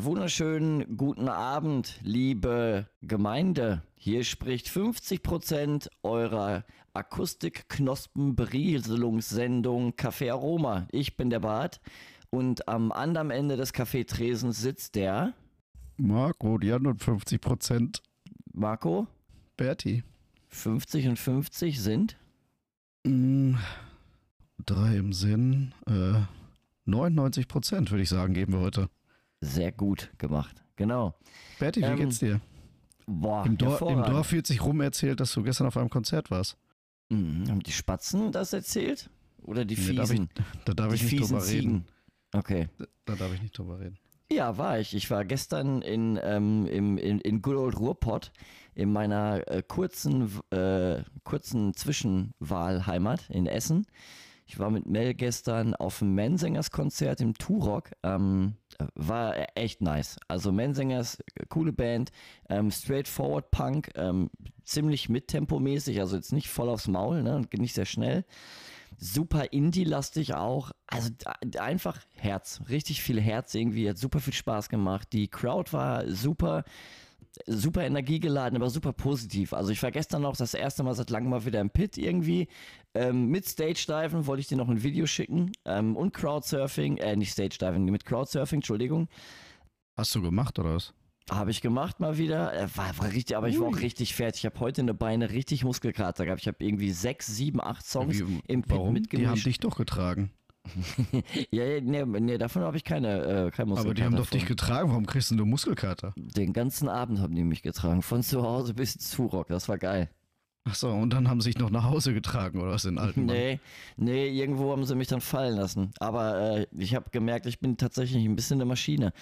Einen wunderschönen guten Abend, liebe Gemeinde. Hier spricht 50% eurer Akustik-Knospen-Berieselungssendung Café Aroma. Ich bin der Bart und am anderen Ende des Café-Tresens sitzt der Marco, die anderen 50 Prozent. Marco. Berti. 50 und 50 sind? Mm, drei im Sinn. Äh, 99 Prozent, würde ich sagen, geben wir heute. Sehr gut gemacht, genau. Berti, wie ähm, geht's dir? Boah, Im, Dor Im Dorf wird sich rum erzählt, dass du gestern auf einem Konzert warst. Mhm. Haben die Spatzen das erzählt? Oder die Fiesen? Nee, da darf ich, da darf ich nicht drüber Ziegen. reden. Okay. Da, da, darf ich nicht drüber reden. Ja, war ich. Ich war gestern in, ähm, im, in, in Good Old Ruhrpott in meiner äh, kurzen, äh, kurzen Zwischenwahlheimat in Essen. Ich war mit Mel gestern auf dem Mensingers-Konzert im Turok. Ähm, war echt nice. Also Mensingers, coole Band, ähm, straightforward Punk, ähm, ziemlich mittempomäßig, also jetzt nicht voll aufs Maul, ne, nicht sehr schnell. Super Indie-lastig auch. Also einfach Herz, richtig viel Herz irgendwie, hat super viel Spaß gemacht. Die Crowd war super super energiegeladen, aber super positiv. Also ich war gestern noch das erste Mal seit langem mal wieder im Pit irgendwie. Ähm, mit Stage-Diven wollte ich dir noch ein Video schicken. Ähm, und Crowdsurfing, äh, nicht Stage-Diving, mit Crowdsurfing, Entschuldigung. Hast du gemacht oder was? Habe ich gemacht mal wieder. Äh, war, war richtig, aber Ui. ich war auch richtig fertig. Ich habe heute eine Beine richtig Muskelkater gehabt. Ich habe irgendwie sechs, sieben, acht Songs Wie, im Pit warum? mitgemischt. Die haben dich doch getragen. ja, nee, nee, davon habe ich keine, äh, kein Muskelkater. Aber die haben doch dich getragen, warum kriegst du nur Muskelkater? Den ganzen Abend haben die mich getragen, von zu Hause bis zu Rock, das war geil. Achso, und dann haben sie sich noch nach Hause getragen oder was in alten Nee, nee, irgendwo haben sie mich dann fallen lassen. Aber äh, ich habe gemerkt, ich bin tatsächlich ein bisschen eine Maschine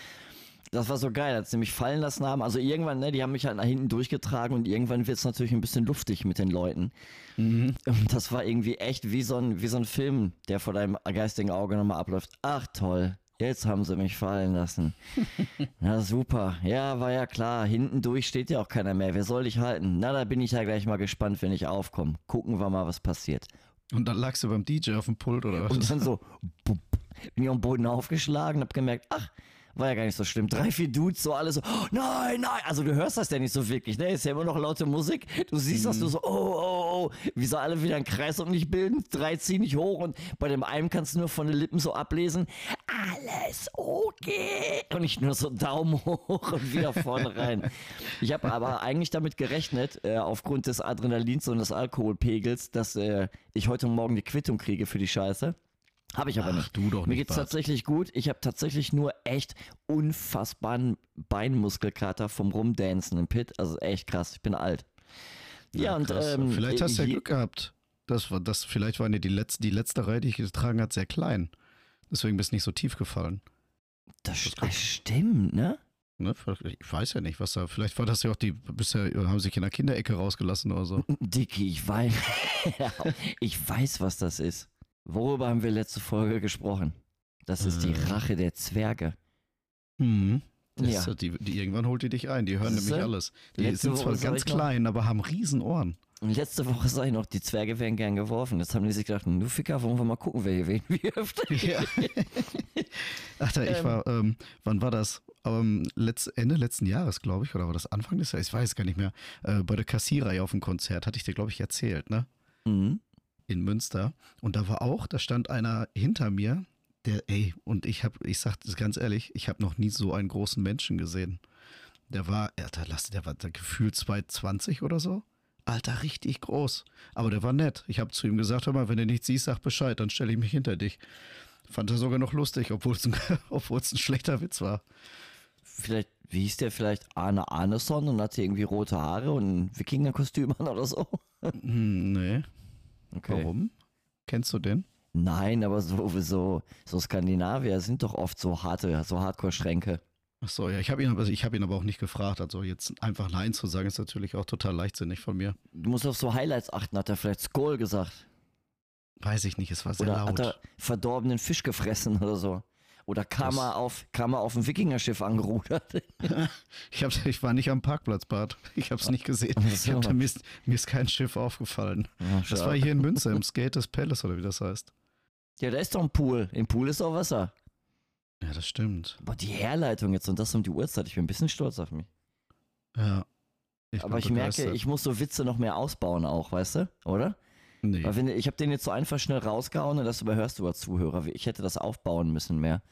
das war so geil, als sie mich fallen lassen haben. Also irgendwann, ne, die haben mich halt nach hinten durchgetragen und irgendwann wird es natürlich ein bisschen luftig mit den Leuten. Mhm. Und das war irgendwie echt wie so, ein, wie so ein Film, der vor deinem geistigen Auge nochmal abläuft. Ach toll, jetzt haben sie mich fallen lassen. Na super, ja, war ja klar. Hinten durch steht ja auch keiner mehr. Wer soll dich halten? Na, da bin ich ja gleich mal gespannt, wenn ich aufkomme. Gucken wir mal, was passiert. Und dann lagst du beim DJ auf dem Pult oder was? Und dann so, bup, bin ich am Boden aufgeschlagen, hab gemerkt, ach, war ja gar nicht so schlimm. Drei, vier Dudes, so alle so, oh, nein, nein. Also du hörst das ja nicht so wirklich, ne? Ist ja immer noch laute Musik. Du siehst mhm. das, du so, oh, oh, oh. Wie so alle wieder einen Kreis um dich bilden. Drei ziehen dich hoch und bei dem einen kannst du nur von den Lippen so ablesen, alles okay. Und ich nur so Daumen hoch und wieder vorne rein. Ich habe aber eigentlich damit gerechnet, äh, aufgrund des Adrenalins und des Alkoholpegels, dass äh, ich heute Morgen die Quittung kriege für die Scheiße. Habe ich aber Ach, nicht. Du doch nicht. Mir geht's Bart. tatsächlich gut. Ich habe tatsächlich nur echt unfassbaren Beinmuskelkater vom Rumdancen im Pit. Also echt krass. Ich bin alt. Ja, ja und ähm, vielleicht hast du ja Glück gehabt. Das war das. Vielleicht war die letzte, die letzte Reihe, die ich getragen hat, sehr klein. Deswegen bist du nicht so tief gefallen. Das, das stimmt, ne? Ne, ich weiß ja nicht, was da. Vielleicht war das ja auch die. Bisher haben sich in der Kinderecke rausgelassen oder so. Dicky, ich weiß. ich weiß, was das ist. Worüber haben wir letzte Folge gesprochen? Das ist die äh. Rache der Zwerge. Mhm. ja. Ist, die, die, irgendwann holt die dich ein. Die hören nämlich alles. Die letzte sind zwar Woche ganz klein, aber haben riesen Ohren. Und letzte Woche sag ich noch, die Zwerge werden gern geworfen. Jetzt haben die sich gedacht, du Ficker, wollen wir mal gucken, wer hier wen wirft. Ja. Ach, da, ich ähm. war, ähm, wann war das? Um, letzt, Ende letzten Jahres, glaube ich, oder war das Anfang des Jahres? Ich weiß gar nicht mehr. Äh, bei der Kassierreihe auf dem Konzert, hatte ich dir, glaube ich, erzählt, ne? Mhm in Münster. Und da war auch, da stand einer hinter mir, der, ey, und ich habe, ich sag das ganz ehrlich, ich habe noch nie so einen großen Menschen gesehen. Der war, Alter, lass, der war der gefühlt 220 oder so. Alter, richtig groß. Aber der war nett. Ich habe zu ihm gesagt, hör mal, wenn du nichts siehst, sag Bescheid, dann stelle ich mich hinter dich. Fand er sogar noch lustig, obwohl es ein, ein schlechter Witz war. Vielleicht, wie hieß der vielleicht Arne Arneson und hatte irgendwie rote Haare und ein Wikingerkostüm an oder so? Hm, nee. Okay. Warum? Kennst du den? Nein, aber so, so, Skandinavier sind doch oft so harte, so Hardcore-Schränke. Ach so, ja, ich habe ihn, aber, hab ihn aber auch nicht gefragt. Also jetzt einfach Nein zu sagen, ist natürlich auch total leichtsinnig von mir. Du musst auf so Highlights achten, hat er vielleicht Skull gesagt. Weiß ich nicht, es war sehr oder laut. Hat er verdorbenen Fisch gefressen oder so? Oder kam das er auf, kam er auf ein Wikingerschiff angerudert? ich, hab, ich war nicht am Parkplatzbad. Ich habe es nicht gesehen. Ich hab, mir, ist, mir ist kein Schiff aufgefallen. Ja, das war hier in Münster, im Skaters Palace oder wie das heißt. Ja, da ist doch ein Pool. Im Pool ist auch Wasser. Ja, das stimmt. Boah, die Herleitung jetzt und das um die Uhrzeit, ich bin ein bisschen stolz auf mich. Ja. Ich Aber ich begeistert. merke, ich muss so Witze noch mehr ausbauen auch, weißt du? Oder? Nee. Weil wenn, ich habe den jetzt so einfach schnell rausgehauen und das überhörst du als Zuhörer. Ich hätte das aufbauen müssen mehr.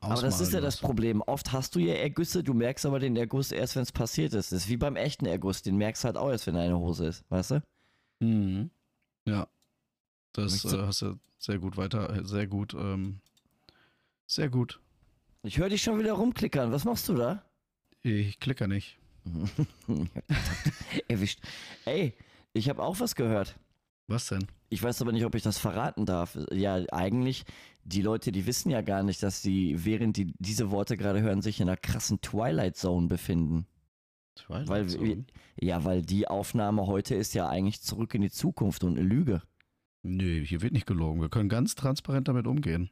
Ausmalen aber das ist ja das Problem. Oft hast du ja Ergüsse, du merkst aber den Erguss erst, wenn es passiert ist. Das ist wie beim echten Erguss, den merkst du halt auch erst, wenn eine Hose ist, weißt du? Mhm. Ja. Das äh, hast du sehr gut weiter, sehr gut, ähm, sehr gut. Ich höre dich schon wieder rumklickern. Was machst du da? Ich klicke nicht. Erwischt. Ey, ich habe auch was gehört. Was denn? Ich weiß aber nicht, ob ich das verraten darf. Ja, eigentlich, die Leute, die wissen ja gar nicht, dass sie, während die diese Worte gerade hören, sich in einer krassen Twilight Zone befinden. Twilight weil, Zone? Ja, weil die Aufnahme heute ist ja eigentlich zurück in die Zukunft und eine Lüge. Nee, hier wird nicht gelogen. Wir können ganz transparent damit umgehen.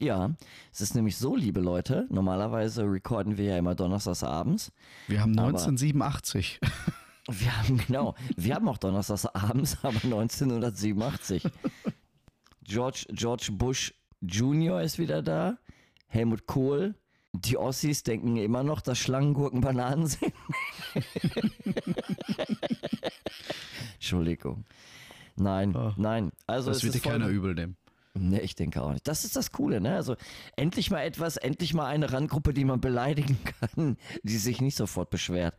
Ja, es ist nämlich so, liebe Leute, normalerweise recorden wir ja immer donnerstags abends. Wir haben 1987. Wir haben, genau, wir haben auch donnerstags abends, aber 1987. George, George Bush Jr. ist wieder da, Helmut Kohl. Die Ossis denken immer noch, dass Schlangengurken Bananen sind. Entschuldigung. Nein, oh, nein. Also das wird dir keiner übel nehmen. Ne, ich denke auch nicht. Das ist das Coole, ne? Also endlich mal etwas, endlich mal eine Randgruppe, die man beleidigen kann, die sich nicht sofort beschwert.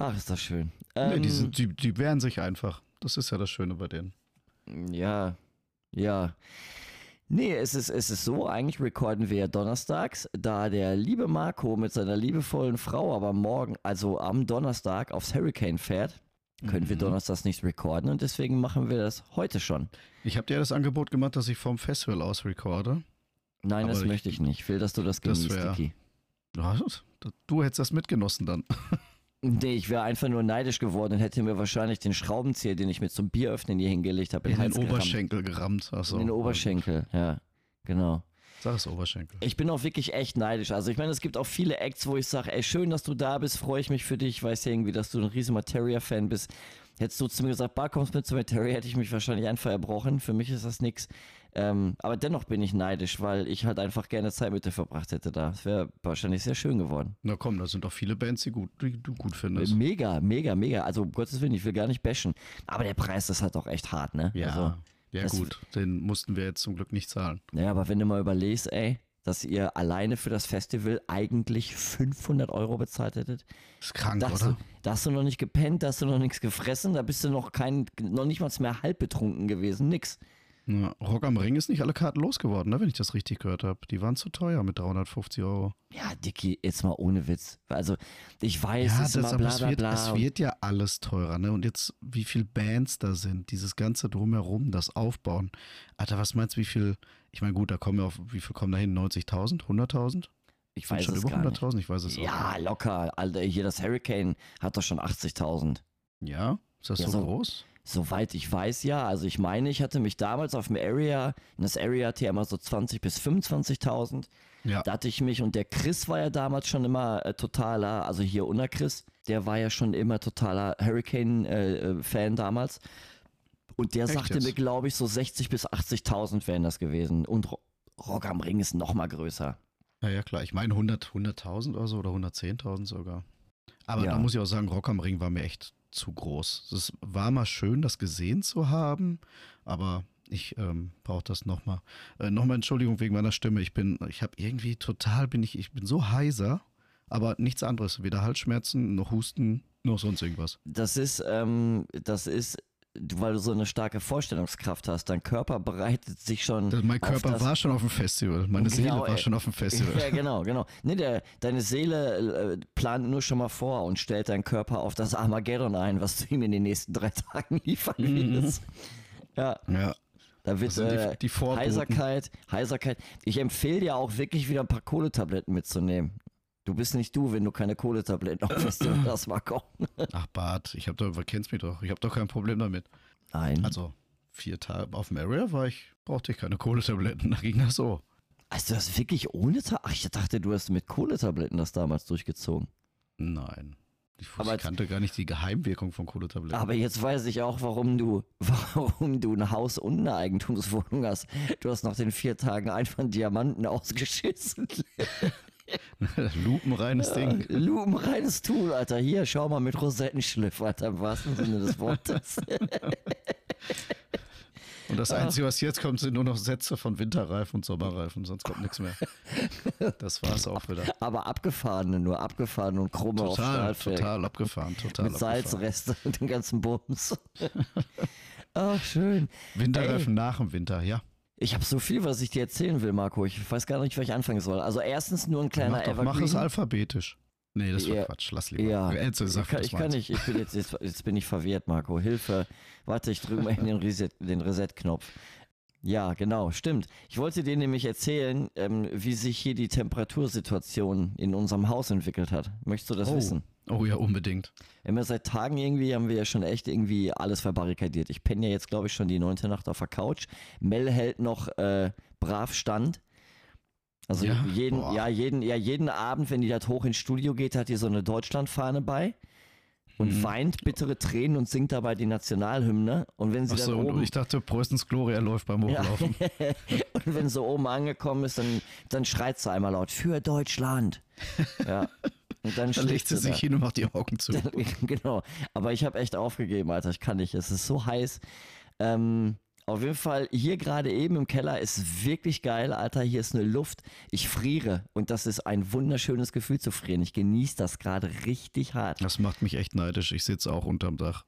Ach, ist das schön. Ähm, nee, die, sind, die, die wehren sich einfach. Das ist ja das Schöne bei denen. Ja, ja. Nee, es ist, es ist so, eigentlich recorden wir ja donnerstags, da der liebe Marco mit seiner liebevollen Frau aber morgen, also am Donnerstag, aufs Hurricane fährt können wir mhm. donnerstags nicht recorden und deswegen machen wir das heute schon. Ich habe dir das Angebot gemacht, dass ich vom Festival aus recorde. Nein, das ich, möchte ich nicht. Ich will, dass du das genießt, das Dicky. Du hättest das mitgenossen dann. Nee, ich wäre einfach nur neidisch geworden und hätte mir wahrscheinlich den Schraubenzieher, den ich mir zum Bieröffnen hier hingelegt habe, in, in den Oberschenkel gerammt. gerammt. Achso. In den Oberschenkel, ja, genau. Sag es Oberschenkel. Ich bin auch wirklich echt neidisch. Also ich meine, es gibt auch viele Acts, wo ich sage, ey, schön, dass du da bist, freue ich mich für dich. Ich weiß ja irgendwie, dass du ein riesen Materia-Fan bist. Hättest du zu mir gesagt, Bar, kommst mit zu Materia, hätte ich mich wahrscheinlich einfach erbrochen. Für mich ist das nichts. Ähm, aber dennoch bin ich neidisch, weil ich halt einfach gerne Zeit mit dir verbracht hätte da. Es wäre wahrscheinlich sehr schön geworden. Na komm, da sind doch viele Bands, die, gut, die du gut findest. Mega, mega, mega. Also um Gottes Willen, ich will gar nicht bashen. Aber der Preis ist halt auch echt hart, ne? Ja. Also, ja, gut, den mussten wir jetzt zum Glück nicht zahlen. Naja, aber wenn du mal überlegst, ey, dass ihr alleine für das Festival eigentlich 500 Euro bezahlt hättet. Das ist krank, da oder? Du, da hast du noch nicht gepennt, da hast du noch nichts gefressen, da bist du noch kein, noch nicht mal mehr halb betrunken gewesen, nix. Ja, Rock am Ring ist nicht alle Karten losgeworden, ne, wenn ich das richtig gehört habe. Die waren zu teuer mit 350 Euro. Ja, Dicky, jetzt mal ohne Witz. Also, ich weiß, ja, es das, immer bla, bla, bla, bla. Es wird ja alles teurer, ne? Und jetzt, wie viele Bands da sind, dieses ganze Drumherum, das Aufbauen. Alter, was meinst du, wie viel, ich meine, gut, da kommen ja auf, wie viel kommen da hin? 90.000? 100.000? Ich weiß schon es über 100.000, ich weiß es. Ja, locker. Alter, hier das Hurricane hat doch schon 80.000. Ja? Ist das ja, so, so groß? Soweit ich weiß, ja. Also ich meine, ich hatte mich damals auf dem Area, in das Area-Tier immer so 20.000 bis 25.000. Ja. Da hatte ich mich, und der Chris war ja damals schon immer äh, totaler, also hier unter Chris, der war ja schon immer totaler Hurricane-Fan äh, äh damals. Und der Echt sagte jetzt? mir, glaube ich, so 60.000 bis 80.000 wären das gewesen. Und Rock am Ring ist noch mal größer. Ja, ja, klar. Ich meine 100, 100.000 oder so oder 110.000 sogar. Aber ja. da muss ich auch sagen, Rock am Ring war mir echt zu groß. Es war mal schön, das gesehen zu haben, aber ich ähm, brauche das nochmal. Äh, nochmal Entschuldigung wegen meiner Stimme. Ich bin, ich habe irgendwie total, bin ich, ich bin so heiser, aber nichts anderes. Weder Halsschmerzen, noch Husten, noch sonst irgendwas. Das ist, ähm, das ist weil du so eine starke Vorstellungskraft hast. Dein Körper bereitet sich schon. Mein Körper war schon auf dem Festival. Meine genau, Seele war ey. schon auf dem Festival. Ja, genau, genau. Nee, der, deine Seele äh, plant nur schon mal vor und stellt deinen Körper auf das Armageddon ein, was du ihm in den nächsten drei Tagen liefern mhm. willst. Ja. Ja. Da wird äh, die, die Heiserkeit, Heiserkeit. Ich empfehle dir auch wirklich wieder ein paar Kohletabletten mitzunehmen. Du bist nicht du, wenn du keine Kohletabletten auf Festival hast, Marco. Ach Bart, ich hab doch, du kennst mich doch, ich habe doch kein Problem damit. Nein. Also, vier Tage auf dem Area war ich, brauchte ich keine Kohletabletten, da ging das so. Hast du das wirklich ohne Tabletten? Ach, ich dachte, du hast mit Kohletabletten das damals durchgezogen. Nein. Ich, aber ich kannte gar nicht die Geheimwirkung von Kohletabletten. Aber jetzt weiß ich auch, warum du, warum du ein Haus und eine Eigentumswohnung hast. Du hast nach den vier Tagen einfach einen Diamanten ausgeschissen. Lupenreines Ding. Lupenreines Tool, Alter. Hier, schau mal mit Rosettenschliff, Alter, im wahrsten Sinne des Wortes. Und das Einzige, was jetzt kommt, sind nur noch Sätze von Winterreifen und Sommerreifen, sonst kommt nichts mehr. Das war es auch wieder. Aber abgefahrene, nur abgefahrene und krumme total, auf Stahlfeld. Total abgefahren, total Mit abgefahren. Salzreste und den ganzen Bums. Ach, schön. Winterreifen Ey. nach dem Winter, ja. Ich habe so viel, was ich dir erzählen will, Marco. Ich weiß gar nicht, wo ich anfangen soll. Also erstens nur ein kleiner mach, doch, Evergreen. mach es alphabetisch. Nee, das war ja, Quatsch. Lass lieber. Ja, Elze, sag, ich, kann, ich kann nicht. Ich bin jetzt, jetzt, jetzt, bin ich verwirrt, Marco. Hilfe. Warte, ich drücke mal in den Reset-Knopf. Den Reset ja, genau, stimmt. Ich wollte dir nämlich erzählen, ähm, wie sich hier die Temperatursituation in unserem Haus entwickelt hat. Möchtest du das oh. wissen? Oh ja, unbedingt. Immer seit Tagen irgendwie haben wir ja schon echt irgendwie alles verbarrikadiert. Ich penne ja jetzt, glaube ich, schon die neunte Nacht auf der Couch. Mel hält noch äh, brav stand. Also ja, jeden, ja, jeden, ja, jeden Abend, wenn die da hoch ins Studio geht, hat die so eine Deutschlandfahne bei und mhm. weint bittere Tränen und singt dabei die Nationalhymne. Und wenn sie Achso, dann oben, ich dachte, Preußens Gloria läuft beim Hochlaufen. Ja. und wenn sie oben angekommen ist, dann, dann schreit sie einmal laut, für Deutschland. Ja. Und dann, dann legt sie sich da. hin und macht die Augen zu. genau. Aber ich habe echt aufgegeben, Alter. Ich kann nicht. Es ist so heiß. Ähm, auf jeden Fall, hier gerade eben im Keller ist wirklich geil, Alter. Hier ist eine Luft. Ich friere und das ist ein wunderschönes Gefühl zu frieren. Ich genieße das gerade richtig hart. Das macht mich echt neidisch. Ich sitze auch unterm Dach.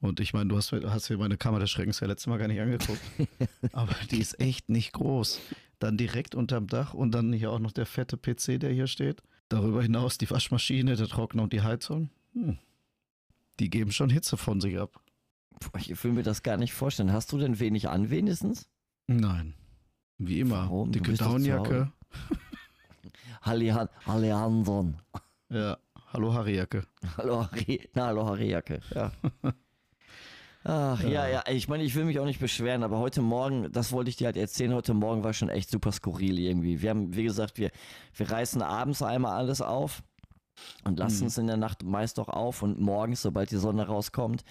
Und ich meine, du hast, hast hier meine Kammer des Schreckens ja letztes Mal gar nicht angeguckt. Aber die ist echt nicht groß. Dann direkt unterm Dach und dann hier auch noch der fette PC, der hier steht. Darüber hinaus die Waschmaschine, der Trockner und die Heizung. Hm. Die geben schon Hitze von sich ab. Ich will mir das gar nicht vorstellen. Hast du denn wenig an wenigstens? Nein. Wie immer. Warum? Dicke Downjacke. Hanson. Ja, hallo Harryjacke. Hallo Harry, na, hallo Harryjacke, ja. Ach, ja. ja, ja, ich meine, ich will mich auch nicht beschweren, aber heute Morgen, das wollte ich dir halt erzählen, heute Morgen war schon echt super skurril irgendwie. Wir haben, wie gesagt, wir, wir reißen abends einmal alles auf und lassen mhm. es in der Nacht meist auch auf und morgens, sobald die Sonne rauskommt,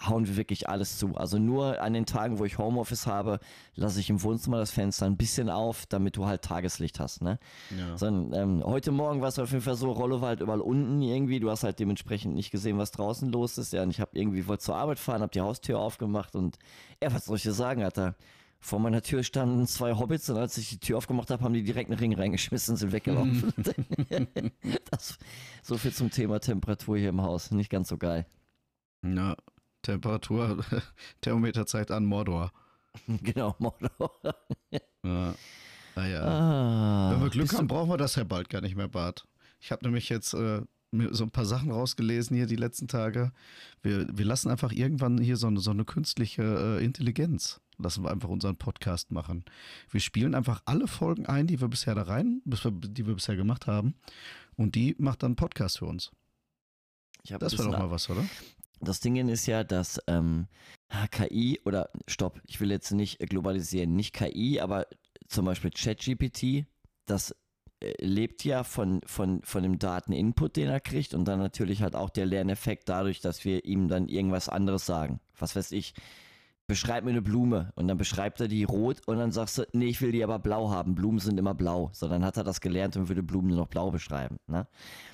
hauen wir wirklich alles zu. Also nur an den Tagen, wo ich Homeoffice habe, lasse ich im Wohnzimmer das Fenster ein bisschen auf, damit du halt Tageslicht hast. Ne? Ja. So, ähm, heute Morgen war es auf jeden Fall so, Rollo war halt überall unten irgendwie. Du hast halt dementsprechend nicht gesehen, was draußen los ist. Ja, und ich habe irgendwie wollte zur Arbeit fahren, habe die Haustür aufgemacht und ja, was soll ich dir sagen, Alter? Vor meiner Tür standen zwei Hobbits und als ich die Tür aufgemacht habe, haben die direkt einen Ring reingeschmissen und sind weggelaufen. das, so viel zum Thema Temperatur hier im Haus. Nicht ganz so geil. Ja, Temperatur, Thermometer zeigt an Mordor. Genau, Mordor. ja. Naja. Ah, Wenn wir Glück haben, brauchen wir das ja bald gar nicht mehr, Bart. Ich habe nämlich jetzt äh, so ein paar Sachen rausgelesen hier die letzten Tage. Wir, wir lassen einfach irgendwann hier so eine, so eine künstliche äh, Intelligenz. Lassen wir einfach unseren Podcast machen. Wir spielen einfach alle Folgen ein, die wir bisher da rein, die wir bisher gemacht haben. Und die macht dann einen Podcast für uns. das wäre doch mal was, oder? Das Ding ist ja, dass ähm, KI oder stopp, ich will jetzt nicht globalisieren, nicht KI, aber zum Beispiel ChatGPT, das lebt ja von, von, von dem Dateninput, den er kriegt und dann natürlich halt auch der Lerneffekt dadurch, dass wir ihm dann irgendwas anderes sagen. Was weiß ich, beschreib mir eine Blume und dann beschreibt er die rot und dann sagst du, nee, ich will die aber blau haben. Blumen sind immer blau. So, dann hat er das gelernt und würde Blumen nur noch blau beschreiben. Ne?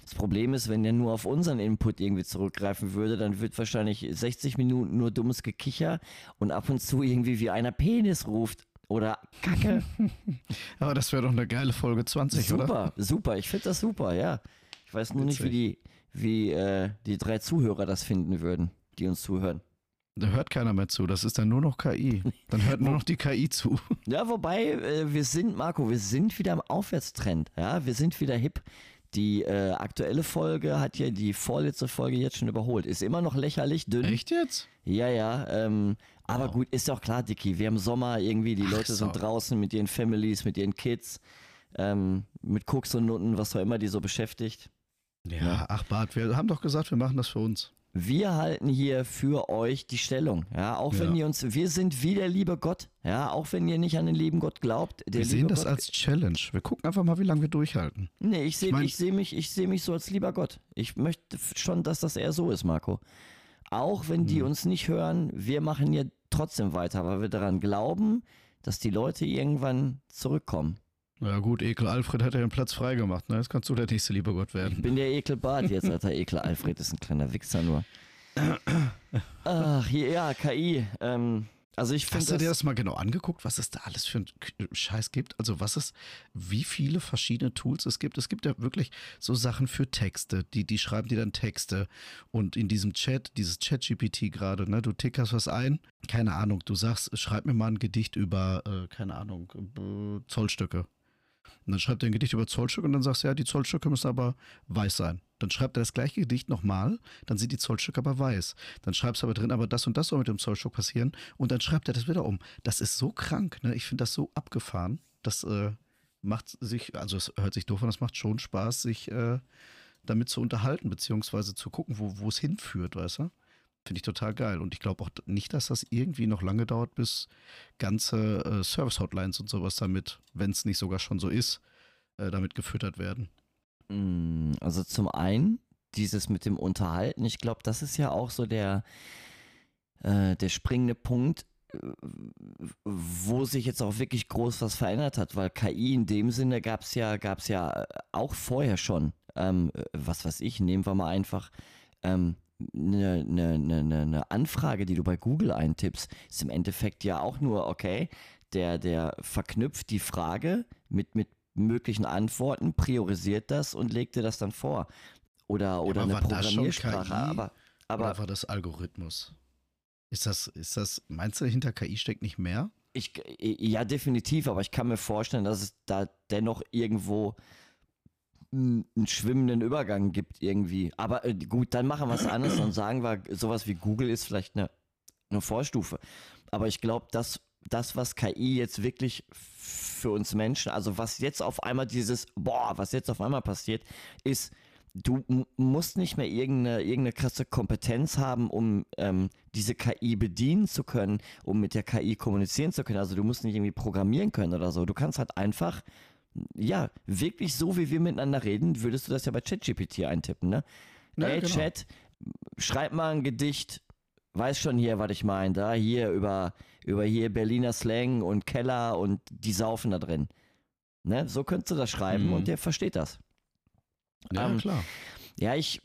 Das Problem ist, wenn er nur auf unseren Input irgendwie zurückgreifen würde, dann wird wahrscheinlich 60 Minuten nur dummes Gekicher und ab und zu irgendwie wie einer Penis ruft. Oder Kacke. aber das wäre doch eine geile Folge 20, super, oder? Super, super. Ich finde das super, ja. Ich weiß nur Witzig. nicht, wie die, wie äh, die drei Zuhörer das finden würden, die uns zuhören. Da hört keiner mehr zu. Das ist dann nur noch KI. Dann hört nur noch die KI zu. Ja, wobei äh, wir sind, Marco, wir sind wieder im Aufwärtstrend. Ja, wir sind wieder hip. Die äh, aktuelle Folge hat ja die vorletzte Folge jetzt schon überholt. Ist immer noch lächerlich dünn. Echt jetzt? Ja, ja. Ähm, aber wow. gut, ist doch klar, Dicky. Wir haben Sommer irgendwie, die Ach, Leute so. sind draußen mit ihren Families, mit ihren Kids, ähm, mit Koks und Nutten, was auch immer die so beschäftigt. Ja, ja, ach Bart, wir haben doch gesagt, wir machen das für uns. Wir halten hier für euch die Stellung. Ja, auch wenn ihr uns, wir sind wie der liebe Gott. Ja, auch wenn ihr nicht an den lieben Gott glaubt. wir sehen das Gott, als Challenge. Wir gucken einfach mal, wie lange wir durchhalten. Nee, ich sehe ich, mein, ich seh mich, ich seh mich so als lieber Gott. Ich möchte schon, dass das eher so ist, Marco. Auch wenn die hm. uns nicht hören, wir machen hier trotzdem weiter, weil wir daran glauben, dass die Leute irgendwann zurückkommen. Ja gut, Ekel Alfred hat ja den Platz freigemacht. Ne? Jetzt kannst du der nächste lieber Gott werden. Ich bin der Ekel Bart jetzt, Alter. Ekel Alfred ist ein kleiner Wichser nur. Ach, hier, ja, KI. Ähm, also ich Hast du dir das mal genau angeguckt, was es da alles für ein Scheiß gibt? Also was es, wie viele verschiedene Tools es gibt? Es gibt ja wirklich so Sachen für Texte, die, die schreiben dir dann Texte. Und in diesem Chat, dieses Chat-GPT gerade, ne, du tickerst was ein, keine Ahnung, du sagst, schreib mir mal ein Gedicht über, äh, keine Ahnung, äh, Zollstücke. Und dann schreibt er ein Gedicht über Zollstücke und dann sagst du, ja, die Zollstücke müssen aber weiß sein. Dann schreibt er das gleiche Gedicht nochmal, dann sind die Zollstücke aber weiß. Dann schreibst du aber drin, aber das und das soll mit dem Zollstück passieren und dann schreibt er das wieder um. Das ist so krank, ne? Ich finde das so abgefahren. Das äh, macht sich, also es hört sich doof an, das macht schon Spaß, sich äh, damit zu unterhalten, beziehungsweise zu gucken, wo es hinführt, weißt du? Finde ich total geil. Und ich glaube auch nicht, dass das irgendwie noch lange dauert, bis ganze äh, Service-Hotlines und sowas damit, wenn es nicht sogar schon so ist, äh, damit gefüttert werden. Mm, also zum einen dieses mit dem Unterhalten, ich glaube, das ist ja auch so der, äh, der springende Punkt, äh, wo sich jetzt auch wirklich groß was verändert hat, weil KI in dem Sinne gab es ja, gab's ja auch vorher schon. Ähm, was weiß ich, nehmen wir mal einfach ähm, eine, eine, eine, eine Anfrage, die du bei Google eintippst, ist im Endeffekt ja auch nur, okay, der, der verknüpft die Frage mit, mit möglichen Antworten, priorisiert das und legt dir das dann vor. Oder, oder ja, eine Programmiersprache. aber, aber oder war das Algorithmus? Ist das, ist das, meinst du, hinter KI steckt nicht mehr? Ich, ja, definitiv, aber ich kann mir vorstellen, dass es da dennoch irgendwo einen schwimmenden Übergang gibt irgendwie. Aber äh, gut, dann machen wir es anders und sagen wir, sowas wie Google ist vielleicht eine, eine Vorstufe. Aber ich glaube, dass das, was KI jetzt wirklich für uns Menschen, also was jetzt auf einmal dieses, boah, was jetzt auf einmal passiert, ist, du musst nicht mehr irgendeine, irgendeine krasse Kompetenz haben, um ähm, diese KI bedienen zu können, um mit der KI kommunizieren zu können. Also du musst nicht irgendwie programmieren können oder so. Du kannst halt einfach ja, wirklich so, wie wir miteinander reden, würdest du das ja bei ChatGPT eintippen, ne? Ja, Ey, genau. Chat, schreib mal ein Gedicht, weiß schon hier, was ich meine, da hier über, über hier Berliner Slang und Keller und die saufen da drin. Ne? So könntest du das schreiben mhm. und der versteht das. Ja, ähm, klar. Ja, ich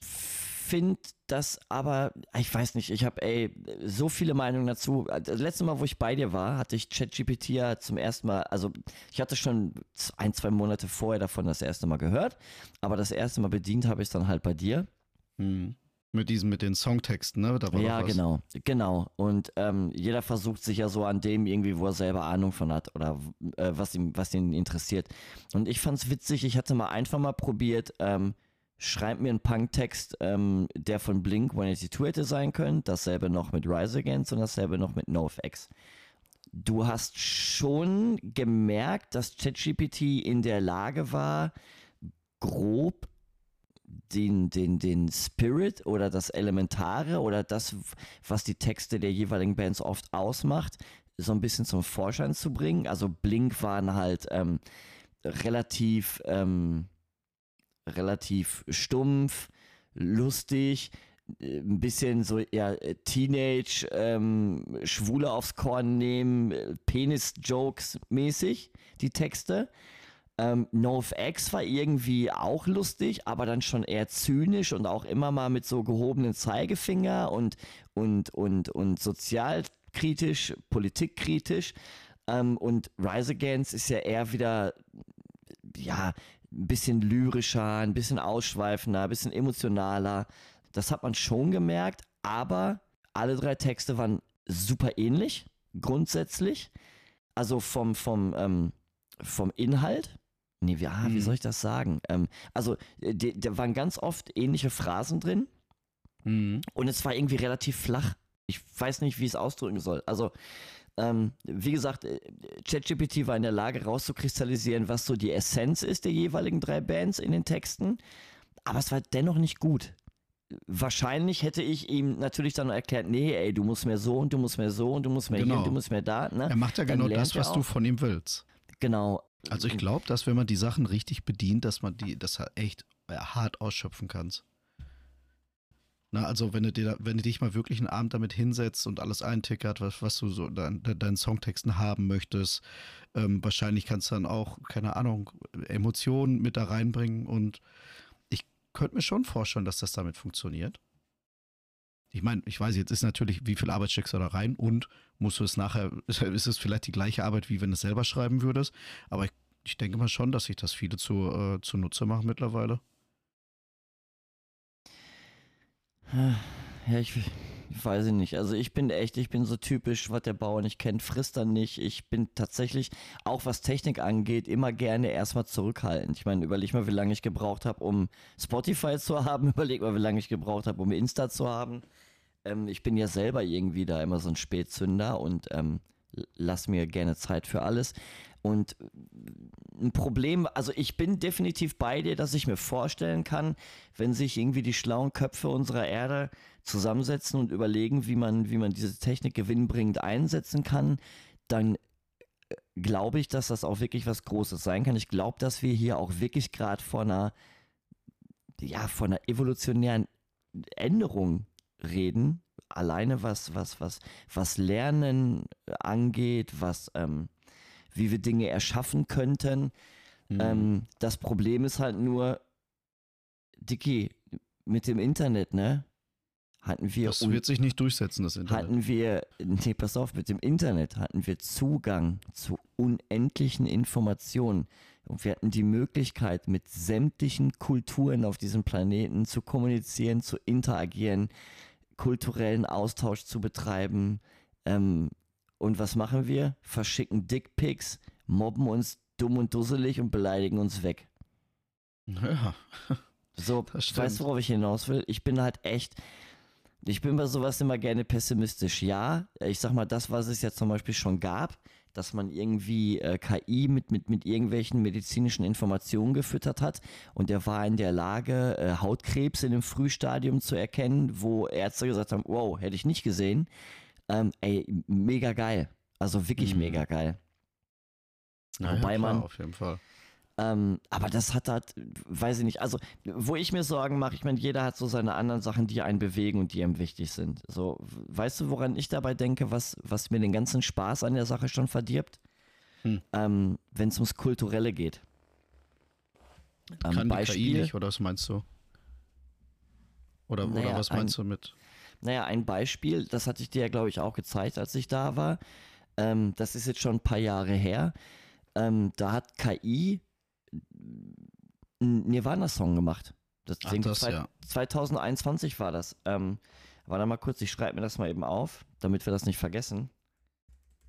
finde das aber, ich weiß nicht, ich habe ey so viele Meinungen dazu. Das letzte Mal, wo ich bei dir war, hatte ich ChatGPT ja zum ersten Mal, also ich hatte schon ein, zwei Monate vorher davon das erste Mal gehört, aber das erste Mal bedient habe ich es dann halt bei dir. Hm. Mit diesen, mit den Songtexten, ne? ja, genau, genau. Und ähm, jeder versucht sich ja so an dem irgendwie, wo er selber Ahnung von hat oder äh, was ihm, was ihn interessiert. Und ich fand es witzig, ich hatte mal einfach mal probiert, ähm, schreib mir einen Punktext, ähm, der von Blink 182 hätte sein können. Dasselbe noch mit Rise Against und dasselbe noch mit NoFX. Du hast schon gemerkt, dass ChatGPT in der Lage war, grob den, den, den Spirit oder das Elementare oder das, was die Texte der jeweiligen Bands oft ausmacht, so ein bisschen zum Vorschein zu bringen. Also Blink waren halt ähm, relativ ähm, relativ stumpf, lustig, äh, ein bisschen so ja, Teenage, ähm, Schwule aufs Korn nehmen, Penis-Jokes mäßig, die Texte. Ähm, NoFX war irgendwie auch lustig, aber dann schon eher zynisch und auch immer mal mit so gehobenen Zeigefinger und, und, und, und sozialkritisch, politikkritisch. Ähm, und Rise Against ist ja eher wieder, ja, ein bisschen lyrischer, ein bisschen ausschweifender, ein bisschen emotionaler. Das hat man schon gemerkt, aber alle drei Texte waren super ähnlich, grundsätzlich. Also vom, vom, ähm, vom Inhalt. Nee, wie, ah, wie hm. soll ich das sagen? Ähm, also, da waren ganz oft ähnliche Phrasen drin. Mhm. Und es war irgendwie relativ flach. Ich weiß nicht, wie ich es ausdrücken soll. Also, ähm, wie gesagt, äh, ChatGPT war in der Lage rauszukristallisieren, was so die Essenz ist der jeweiligen drei Bands in den Texten, aber es war dennoch nicht gut. wahrscheinlich hätte ich ihm natürlich dann erklärt, nee, ey, du musst mehr so und du musst mehr so und du musst mehr genau. hier und du musst mehr da. Ne? Er macht ja dann genau das, was du von ihm willst. Genau. Also ich glaube, dass wenn man die Sachen richtig bedient, dass man die, das echt hart ausschöpfen kannst. Na, also wenn du, dir, wenn du dich mal wirklich einen Abend damit hinsetzt und alles eintickert, was, was du so dein, deinen Songtexten haben möchtest, ähm, wahrscheinlich kannst du dann auch, keine Ahnung, Emotionen mit da reinbringen und ich könnte mir schon vorstellen, dass das damit funktioniert. Ich meine, ich weiß, jetzt ist natürlich, wie viel Arbeit steckst du da rein und musst du es nachher, ist es vielleicht die gleiche Arbeit, wie wenn du es selber schreiben würdest, aber ich, ich denke mal schon, dass sich das viele zu, äh, zunutze machen mittlerweile. Ja, ich, ich weiß nicht. Also ich bin echt, ich bin so typisch, was der Bauer nicht kennt, frisst er nicht. Ich bin tatsächlich, auch was Technik angeht, immer gerne erstmal zurückhaltend. Ich meine, überleg mal, wie lange ich gebraucht habe, um Spotify zu haben. Überleg mal, wie lange ich gebraucht habe, um Insta zu haben. Ähm, ich bin ja selber irgendwie da immer so ein Spätzünder und ähm, lass mir gerne Zeit für alles. Und ein Problem, also ich bin definitiv bei dir, dass ich mir vorstellen kann, wenn sich irgendwie die schlauen Köpfe unserer Erde zusammensetzen und überlegen, wie man, wie man diese Technik gewinnbringend einsetzen kann, dann äh, glaube ich, dass das auch wirklich was Großes sein kann. Ich glaube, dass wir hier auch wirklich gerade vor einer, ja, vor einer evolutionären Änderung reden. Alleine was, was, was, was Lernen angeht, was, ähm, wie wir Dinge erschaffen könnten. Mhm. Ähm, das Problem ist halt nur, Dicky, mit dem Internet, ne? Hatten wir. Das wird sich nicht durchsetzen, das Internet. Hatten wir, nee, pass auf, mit dem Internet hatten wir Zugang zu unendlichen Informationen. Und wir hatten die Möglichkeit, mit sämtlichen Kulturen auf diesem Planeten zu kommunizieren, zu interagieren, kulturellen Austausch zu betreiben, ähm, und was machen wir? Verschicken Dickpics, mobben uns dumm und dusselig und beleidigen uns weg. Ja. So, weißt du, worauf ich hinaus will? Ich bin halt echt, ich bin bei sowas immer gerne pessimistisch. Ja, ich sag mal, das, was es ja zum Beispiel schon gab, dass man irgendwie äh, KI mit, mit, mit irgendwelchen medizinischen Informationen gefüttert hat und der war in der Lage, äh, Hautkrebs in dem Frühstadium zu erkennen, wo Ärzte gesagt haben, wow, hätte ich nicht gesehen. Ähm, ey, mega geil. Also wirklich mhm. mega geil. Ja, Wobei klar, man. Auf jeden Fall. Ähm, aber das hat halt, weiß ich nicht, also wo ich mir Sorgen mache, ich meine, jeder hat so seine anderen Sachen, die einen bewegen und die ihm wichtig sind. So, weißt du, woran ich dabei denke, was, was mir den ganzen Spaß an der Sache schon verdirbt? Hm. Ähm, Wenn es ums Kulturelle geht. Ähm, Kann Beispiel, KI nicht, oder was meinst du? Oder, naja, oder was meinst ein, du mit? Naja, ein Beispiel, das hatte ich dir ja, glaube ich, auch gezeigt, als ich da war. Ähm, das ist jetzt schon ein paar Jahre her. Ähm, da hat KI einen Nirvana-Song gemacht. Das, Ach, das zwei, ja. 2021 war das. Ähm, warte mal kurz, ich schreibe mir das mal eben auf, damit wir das nicht vergessen.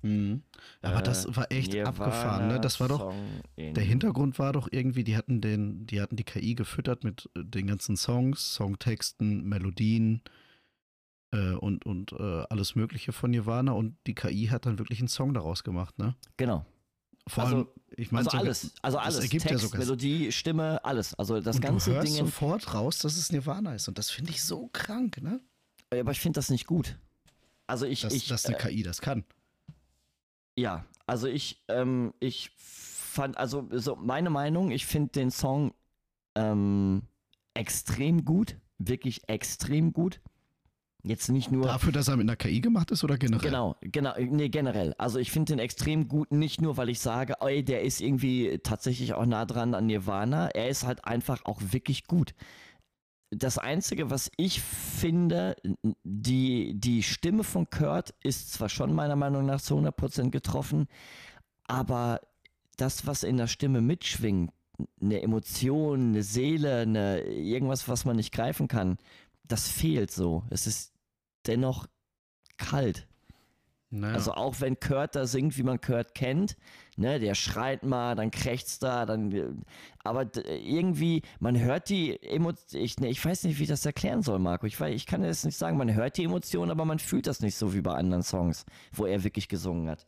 Mhm. Aber äh, das war echt Nirvana abgefahren, ne? Das war doch. Der Hintergrund war doch irgendwie, die hatten den, die hatten die KI gefüttert mit äh, den ganzen Songs, Songtexten, Melodien, äh, und, und äh, alles Mögliche von Nirvana und die KI hat dann wirklich einen Song daraus gemacht, ne? Genau. Vor also, allem, ich meine, also alles, also alles, Text, ja sogar Melodie, Stimme, alles, also das und ganze du hörst Ding. sofort raus, dass es Nirvana ist und das finde ich so krank, ne? Aber ich finde das nicht gut. Also ich, dass, ich, dass eine äh, KI das kann. Ja, also ich, ähm, ich fand, also so meine Meinung, ich finde den Song ähm, extrem gut, wirklich extrem gut. Jetzt nicht nur. Dafür, dass er mit einer KI gemacht ist oder generell? Genau, genau, nee, generell. Also ich finde den extrem gut, nicht nur, weil ich sage, ey, der ist irgendwie tatsächlich auch nah dran an Nirvana. Er ist halt einfach auch wirklich gut. Das Einzige, was ich finde, die, die Stimme von Kurt ist zwar schon meiner Meinung nach zu 100% getroffen, aber das, was in der Stimme mitschwingt, eine Emotion, eine Seele, eine, irgendwas, was man nicht greifen kann, das fehlt so. Es ist dennoch kalt. Naja. Also auch wenn Kurt da singt, wie man Kurt kennt, ne, der schreit mal, dann krächzt da, dann, aber irgendwie, man hört die Emotionen, ich, ne, ich weiß nicht, wie ich das erklären soll, Marco, ich, weiß, ich kann das nicht sagen, man hört die Emotionen, aber man fühlt das nicht so wie bei anderen Songs, wo er wirklich gesungen hat.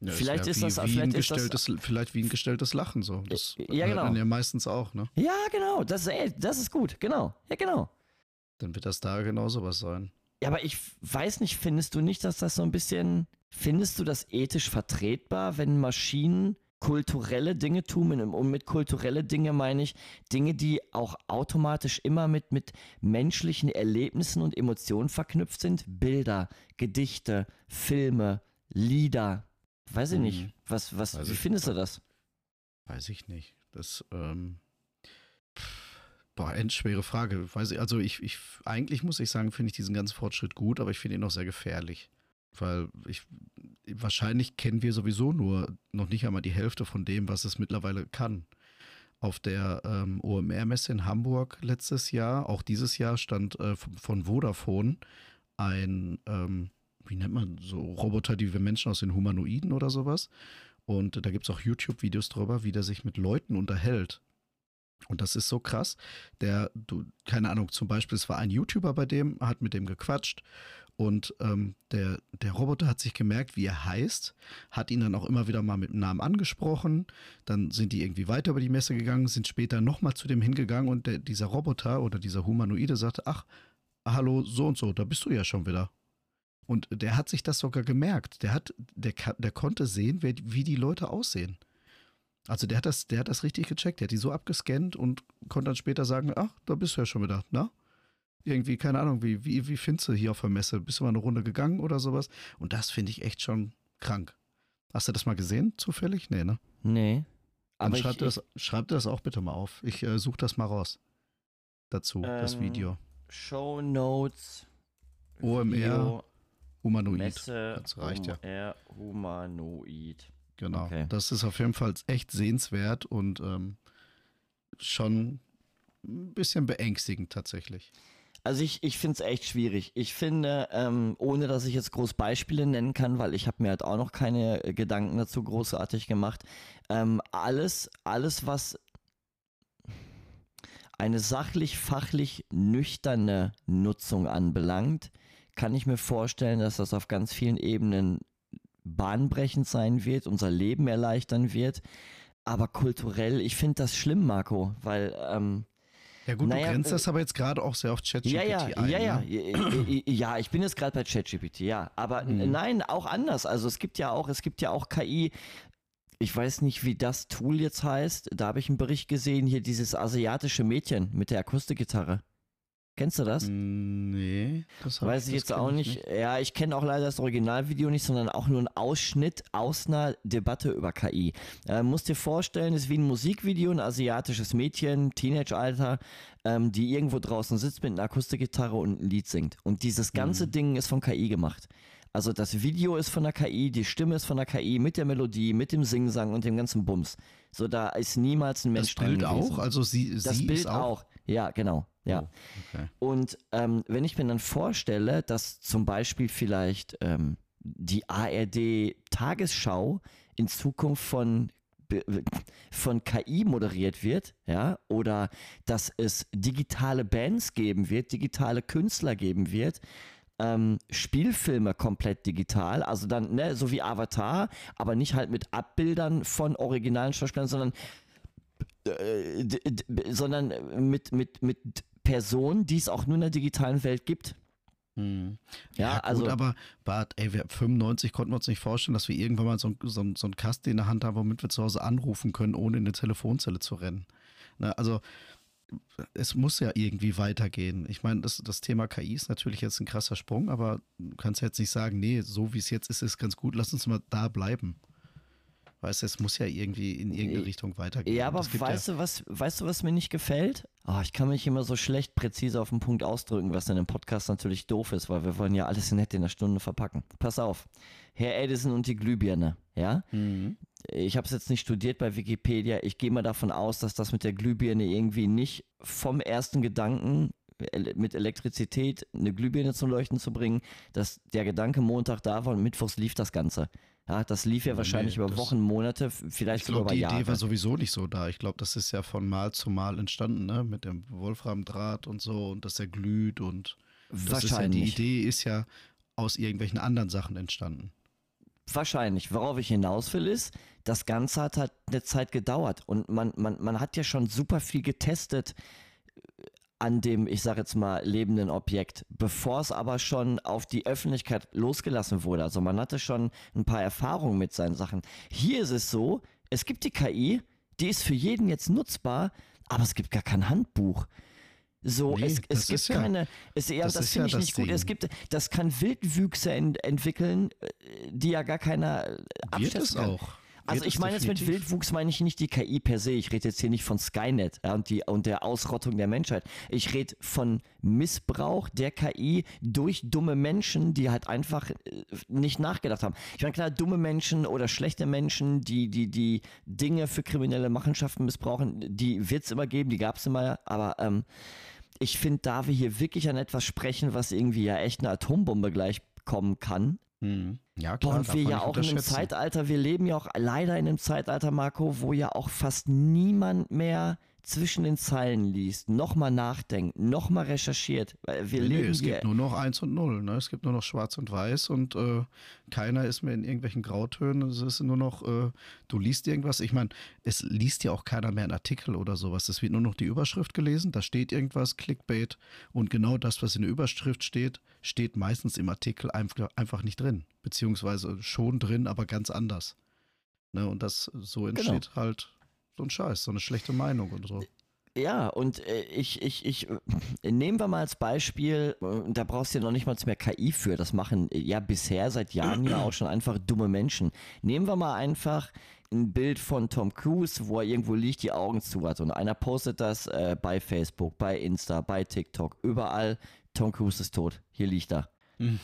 Ja, vielleicht ist, ja ist das, wie vielleicht, ist das vielleicht wie ein gestelltes Lachen so. Das ja, genau. ja meistens auch, ne? Ja, genau, das, ey, das ist gut, genau, ja, genau. Dann wird das da genauso was sein. Ja, aber ich weiß nicht, findest du nicht, dass das so ein bisschen, findest du das ethisch vertretbar, wenn Maschinen kulturelle Dinge tun? Und mit kulturelle Dinge meine ich Dinge, die auch automatisch immer mit, mit menschlichen Erlebnissen und Emotionen verknüpft sind. Bilder, Gedichte, Filme, Lieder. Weiß ich hm. nicht. Mhm. Was, was, wie findest du das? Weiß ich nicht. Das, ähm, boah, endschwere Frage. Weiß ich, also ich, ich, eigentlich muss ich sagen, finde ich diesen ganzen Fortschritt gut, aber ich finde ihn auch sehr gefährlich. Weil ich, wahrscheinlich kennen wir sowieso nur noch nicht einmal die Hälfte von dem, was es mittlerweile kann. Auf der ähm, OMR-Messe in Hamburg letztes Jahr, auch dieses Jahr, stand äh, von Vodafone ein, ähm, wie nennt man so, Roboter, die wir Menschen aus den Humanoiden oder sowas. Und da gibt es auch YouTube-Videos drüber, wie der sich mit Leuten unterhält. Und das ist so krass. Der, du, keine Ahnung, zum Beispiel, es war ein YouTuber bei dem, hat mit dem gequatscht und ähm, der, der Roboter hat sich gemerkt, wie er heißt, hat ihn dann auch immer wieder mal mit dem Namen angesprochen. Dann sind die irgendwie weiter über die Messe gegangen, sind später nochmal zu dem hingegangen und der, dieser Roboter oder dieser Humanoide sagte, ach, hallo, so und so, da bist du ja schon wieder. Und der hat sich das sogar gemerkt. Der hat, der, der konnte sehen, wie die Leute aussehen. Also der hat das, der hat das richtig gecheckt. Der hat die so abgescannt und konnte dann später sagen, ach, da bist du ja schon wieder, na? Irgendwie, keine Ahnung, wie, wie, wie findest du hier auf der Messe? Bist du mal eine Runde gegangen oder sowas? Und das finde ich echt schon krank. Hast du das mal gesehen, zufällig? Nee, ne? Nee. Dann schreib, ich, dir das, schreib das auch bitte mal auf. Ich äh, suche das mal raus. Dazu, ähm, das Video. Show Notes. OMR. Video, Humanoid. Messe, das reicht OMR, ja. Humanoid. Genau. Okay. Das ist auf jeden Fall echt sehenswert und ähm, schon ein bisschen beängstigend tatsächlich. Also ich, ich finde es echt schwierig. Ich finde, ähm, ohne dass ich jetzt groß Beispiele nennen kann, weil ich habe mir halt auch noch keine Gedanken dazu großartig gemacht, ähm, alles, alles, was eine sachlich, fachlich nüchterne Nutzung anbelangt, kann ich mir vorstellen, dass das auf ganz vielen Ebenen bahnbrechend sein wird, unser Leben erleichtern wird. Aber kulturell, ich finde das schlimm, Marco, weil ähm, ja gut, naja, du grenzt das aber jetzt gerade auch sehr auf ChatGPT ja, ja, ein. Ja, ja, ne? ja, ich bin jetzt gerade bei ChatGPT, ja. Aber mhm. nein, auch anders. Also es gibt ja auch, es gibt ja auch KI. Ich weiß nicht, wie das Tool jetzt heißt. Da habe ich einen Bericht gesehen, hier dieses asiatische Mädchen mit der Akustikgitarre. Kennst du das? Nee, das weiß ich das jetzt auch nicht. nicht. Ja, ich kenne auch leider das Originalvideo nicht, sondern auch nur einen Ausschnitt aus einer Debatte über KI. Äh, musst dir vorstellen, es ist wie ein Musikvideo, ein asiatisches Mädchen, Teenage-Alter, ähm, die irgendwo draußen sitzt mit einer Akustikgitarre und ein Lied singt. Und dieses ganze mhm. Ding ist von KI gemacht. Also das Video ist von der KI, die Stimme ist von der KI mit der Melodie, mit dem Singsang und dem ganzen Bums. So, da ist niemals ein Mensch das Bild dran gewesen. auch? Also sie, das sie Bild auch? auch? Ja, genau. Ja. Oh, okay. Und ähm, wenn ich mir dann vorstelle, dass zum Beispiel vielleicht ähm, die ARD Tagesschau in Zukunft von von KI moderiert wird, ja, oder dass es digitale Bands geben wird, digitale Künstler geben wird, ähm, Spielfilme komplett digital, also dann, ne, so wie Avatar, aber nicht halt mit Abbildern von originalen Schauspielern, sondern äh, sondern mit, mit, mit Person, die es auch nur in der digitalen Welt gibt. Hm. Ja, ja gut, also, aber Bart, ey, wir 95 konnten wir uns nicht vorstellen, dass wir irgendwann mal so, so, so einen Kasten in der Hand haben, womit wir zu Hause anrufen können, ohne in eine Telefonzelle zu rennen. Na, also es muss ja irgendwie weitergehen. Ich meine, das, das Thema KI ist natürlich jetzt ein krasser Sprung, aber du kannst jetzt nicht sagen, nee, so wie es jetzt ist, ist ganz gut, lass uns mal da bleiben. Weißt du, es muss ja irgendwie in irgendeine Richtung weitergehen. Ja, aber weißt ja du, was, weißt du, was mir nicht gefällt? Oh, ich kann mich immer so schlecht präzise auf den Punkt ausdrücken, was in einem Podcast natürlich doof ist, weil wir wollen ja alles nett in einer Stunde verpacken. Pass auf. Herr Edison und die Glühbirne, ja? Mhm. Ich habe es jetzt nicht studiert bei Wikipedia. Ich gehe mal davon aus, dass das mit der Glühbirne irgendwie nicht vom ersten Gedanken mit Elektrizität eine Glühbirne zum Leuchten zu bringen, dass der Gedanke Montag da war und mittwochs lief das Ganze. Ja, das lief ja wahrscheinlich nee, über Wochen, Monate, vielleicht sogar über Jahre. Die Idee war sowieso nicht so da. Ich glaube, das ist ja von Mal zu Mal entstanden, ne? Mit dem Wolframdraht und so und dass er glüht und das. Ist ja, die Idee ist ja aus irgendwelchen anderen Sachen entstanden. Wahrscheinlich. Worauf ich hinaus will, ist, das Ganze hat halt eine Zeit gedauert und man, man, man hat ja schon super viel getestet an dem, ich sage jetzt mal, lebenden Objekt, bevor es aber schon auf die Öffentlichkeit losgelassen wurde. Also man hatte schon ein paar Erfahrungen mit seinen Sachen. Hier ist es so, es gibt die KI, die ist für jeden jetzt nutzbar, aber es gibt gar kein Handbuch. So, nee, es, es gibt ja, keine, es, ja, das, das finde ich nicht gut. Es gibt, das kann Wildwüchse ent, entwickeln, äh, die ja gar keiner abschätzen Wird es kann. auch. Also ich meine jetzt mit Wildwuchs meine ich nicht die KI per se. Ich rede jetzt hier nicht von Skynet ja, und, die, und der Ausrottung der Menschheit. Ich rede von Missbrauch der KI durch dumme Menschen, die halt einfach äh, nicht nachgedacht haben. Ich meine klar, dumme Menschen oder schlechte Menschen, die die, die Dinge für kriminelle Machenschaften missbrauchen, die wird es immer geben, die gab es immer, aber ähm, ich finde, da wir hier wirklich an etwas sprechen, was irgendwie ja echt eine Atombombe gleich kommen kann, Mhm. Ja, klar. Und wir ja auch in einem Zeitalter, wir leben ja auch leider in einem Zeitalter, Marco, wo ja auch fast niemand mehr zwischen den Zeilen liest, nochmal nachdenkt, nochmal recherchiert. Wir nee, leben nee, es hier. gibt nur noch eins und null. Ne? Es gibt nur noch schwarz und weiß und äh, keiner ist mehr in irgendwelchen Grautönen. Es ist nur noch, äh, du liest irgendwas. Ich meine, es liest ja auch keiner mehr einen Artikel oder sowas. Es wird nur noch die Überschrift gelesen, da steht irgendwas, Clickbait und genau das, was in der Überschrift steht, steht meistens im Artikel einfach, einfach nicht drin. Beziehungsweise schon drin, aber ganz anders. Ne? Und das so entsteht genau. halt so ein Scheiß, so eine schlechte Meinung und so. Ja, und äh, ich, ich, ich, äh, nehmen wir mal als Beispiel, äh, da brauchst du ja noch nicht mal mehr KI für, das machen ja bisher seit Jahren ja auch schon einfach dumme Menschen. Nehmen wir mal einfach ein Bild von Tom Cruise, wo er irgendwo liegt, die Augen zu hat und einer postet das äh, bei Facebook, bei Insta, bei TikTok, überall, Tom Cruise ist tot, hier liegt er.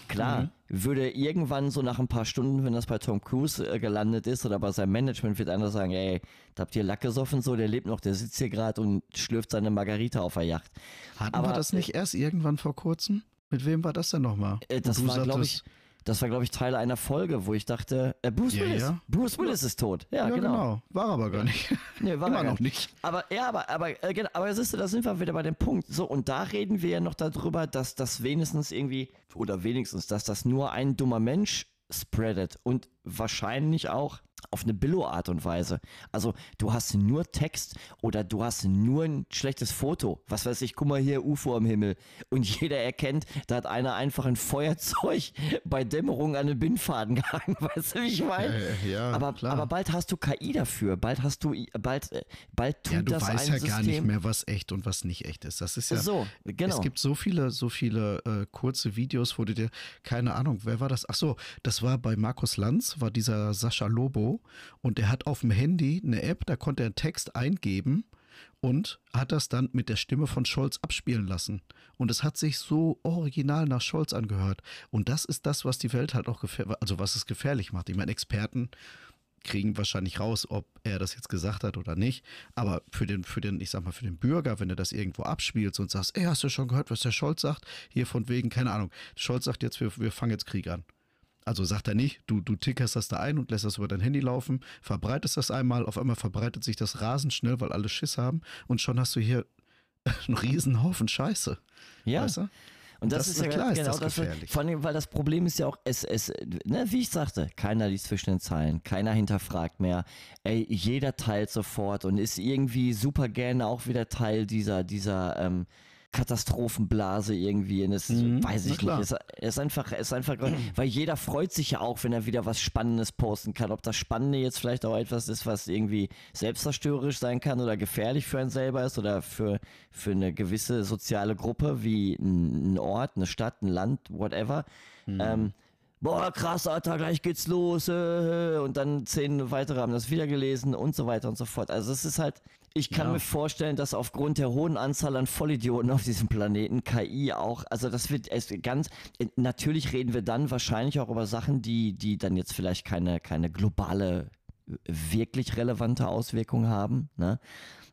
Klar, mhm. würde irgendwann so nach ein paar Stunden, wenn das bei Tom Cruise äh, gelandet ist oder bei seinem Management, wird einer sagen, ey, da habt ihr Lack gesoffen, so, der lebt noch, der sitzt hier gerade und schlürft seine Margarita auf der Yacht. Hatten Aber, wir das nicht äh, erst irgendwann vor kurzem? Mit wem war das denn nochmal? Äh, das war, glaube ich, das war, glaube ich, Teil einer Folge, wo ich dachte, äh, Bruce ja, Willis, ja. Bruce Willis ist tot. Ja, ja genau. genau. War aber gar nicht. Nee, war Immer noch nicht. Aber ja, aber, aber, äh, genau, aber siehst du, da sind wir wieder bei dem Punkt. So, und da reden wir ja noch darüber, dass das wenigstens irgendwie, oder wenigstens, dass das nur ein dummer Mensch spreadet und wahrscheinlich auch auf eine Billo-Art und Weise. Also du hast nur Text oder du hast nur ein schlechtes Foto. Was weiß ich, guck mal hier, UFO am Himmel. Und jeder erkennt, da hat einer einfach ein Feuerzeug bei Dämmerung an den Bindfaden gehangen. Weißt du, wie ich meine? Äh, ja, aber, klar. aber bald hast du KI dafür. Bald hast du, bald, äh, bald tut ja, du das weißt ja System. gar nicht mehr, was echt und was nicht echt ist. Das ist ja so, genau. Es gibt so viele, so viele äh, kurze Videos, wo du dir, keine Ahnung, wer war das? Ach so, das war bei Markus Lanz, war dieser Sascha Lobo und der hat auf dem Handy eine App, da konnte er einen Text eingeben und hat das dann mit der Stimme von Scholz abspielen lassen. Und es hat sich so original nach Scholz angehört. Und das ist das, was die Welt halt auch gefährlich, also was es gefährlich macht. Ich meine, Experten kriegen wahrscheinlich raus, ob er das jetzt gesagt hat oder nicht. Aber für den, für den, ich sag mal, für den Bürger, wenn du das irgendwo abspielst und sagst, ey, hast du schon gehört, was der Scholz sagt? Hier von wegen, keine Ahnung. Scholz sagt jetzt, wir, wir fangen jetzt Krieg an. Also sagt er nicht, du, du tickerst das da ein und lässt das über dein Handy laufen, verbreitest das einmal, auf einmal verbreitet sich das rasend schnell, weil alle Schiss haben und schon hast du hier einen riesen Haufen Scheiße. Ja. Weißt du? Und das, das ist ja klar, genau das, das vor allem, weil das Problem ist ja auch, es, es, ne, wie ich sagte, keiner liest zwischen den Zeilen, keiner hinterfragt mehr. Ey, jeder teilt sofort und ist irgendwie super gerne auch wieder Teil dieser, dieser, ähm, Katastrophenblase irgendwie. Und es mhm, weiß ich nicht. Es ist einfach, es ist einfach, weil jeder freut sich ja auch, wenn er wieder was Spannendes posten kann. Ob das Spannende jetzt vielleicht auch etwas ist, was irgendwie selbstzerstörerisch sein kann oder gefährlich für einen selber ist oder für, für eine gewisse soziale Gruppe wie ein, Ort, eine Stadt, ein Land, whatever. Mhm. Ähm, boah, krass, Alter, gleich geht's los. Äh, und dann zehn weitere haben das wieder gelesen und so weiter und so fort. Also es ist halt, ich kann ja. mir vorstellen, dass aufgrund der hohen Anzahl an Vollidioten auf diesem Planeten KI auch, also das wird es ganz, natürlich reden wir dann wahrscheinlich auch über Sachen, die, die dann jetzt vielleicht keine, keine globale, wirklich relevante Auswirkung haben, ne?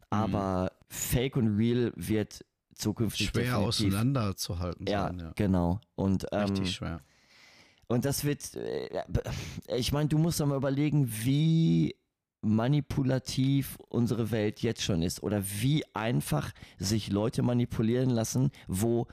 Aber mhm. Fake und Real wird zukünftig schwer auseinanderzuhalten ja, sein. Ja, genau. Und, ähm, Richtig schwer. Und das wird, äh, ich meine, du musst doch mal überlegen, wie manipulativ unsere Welt jetzt schon ist oder wie einfach sich Leute manipulieren lassen, wo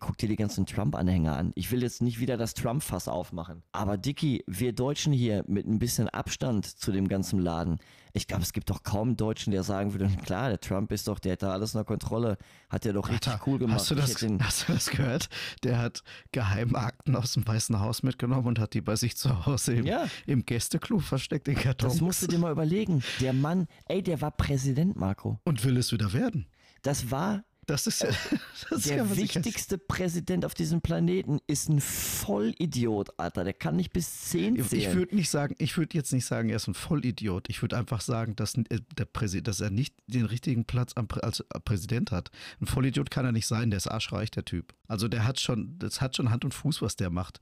guck dir die ganzen Trump-Anhänger an. Ich will jetzt nicht wieder das Trump-Fass aufmachen. Aber Dicky, wir Deutschen hier mit ein bisschen Abstand zu dem ganzen Laden, ich glaube, es gibt doch kaum einen Deutschen, der sagen würde, klar, der Trump ist doch, der hat da alles unter Kontrolle, hat er doch richtig Alter, cool gemacht. Hast du, das, hast du das gehört? Der hat Geheimakten aus dem Weißen Haus mitgenommen und hat die bei sich zu Hause im, ja. im Gästeklub versteckt in Kartons. Das musst du dir mal überlegen. Der Mann, ey, der war Präsident, Marco. Und will es wieder werden. Das war das ist ja, das der ist wichtigste Präsident auf diesem Planeten ist ein Vollidiot, Alter. Der kann nicht bis 10 zählen. Ich würde nicht sagen, ich würde jetzt nicht sagen, er ist ein Vollidiot. Ich würde einfach sagen, dass, äh, der Präsident, dass er nicht den richtigen Platz als Präsident hat. Ein Vollidiot kann er nicht sein, der ist arschreich, der Typ. Also der hat schon, das hat schon Hand und Fuß, was der macht.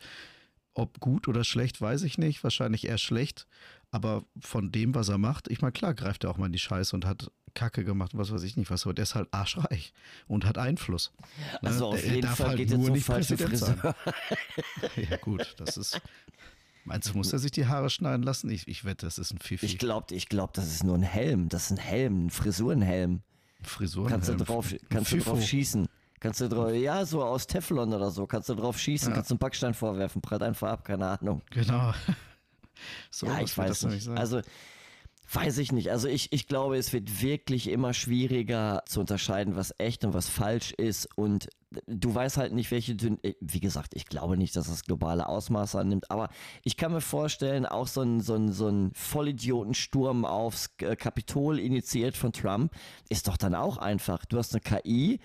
Ob gut oder schlecht, weiß ich nicht. Wahrscheinlich eher schlecht. Aber von dem, was er macht, ich meine, klar greift er auch mal in die Scheiße und hat Kacke gemacht, was weiß ich nicht was, aber der ist halt arschreich und hat Einfluss. Ne? Also auf der, jeden Fall halt geht nur nicht Präsident sein. ja gut, das ist. Meinst du, muss er sich die Haare schneiden lassen? Ich, ich wette, das ist ein Fifi. Ich glaube, ich glaub, das ist nur ein Helm. Das ist ein Helm, ein Frisurenhelm. Frisurenhelm. Kannst du drauf, kannst du drauf schießen. Kannst du drauf, ja, so aus Teflon oder so, kannst du drauf schießen, ja. kannst du einen Backstein vorwerfen, brett einfach ab, keine Ahnung. Genau. so, ja, ich weiß nicht. Also, Weiß ich nicht. Also ich, ich glaube, es wird wirklich immer schwieriger zu unterscheiden, was echt und was falsch ist. Und du weißt halt nicht, welche, äh, wie gesagt, ich glaube nicht, dass das globale Ausmaße annimmt, aber ich kann mir vorstellen, auch so ein, so ein, so ein Vollidiotensturm aufs äh, Kapitol initiiert von Trump ist doch dann auch einfach. Du hast eine KI,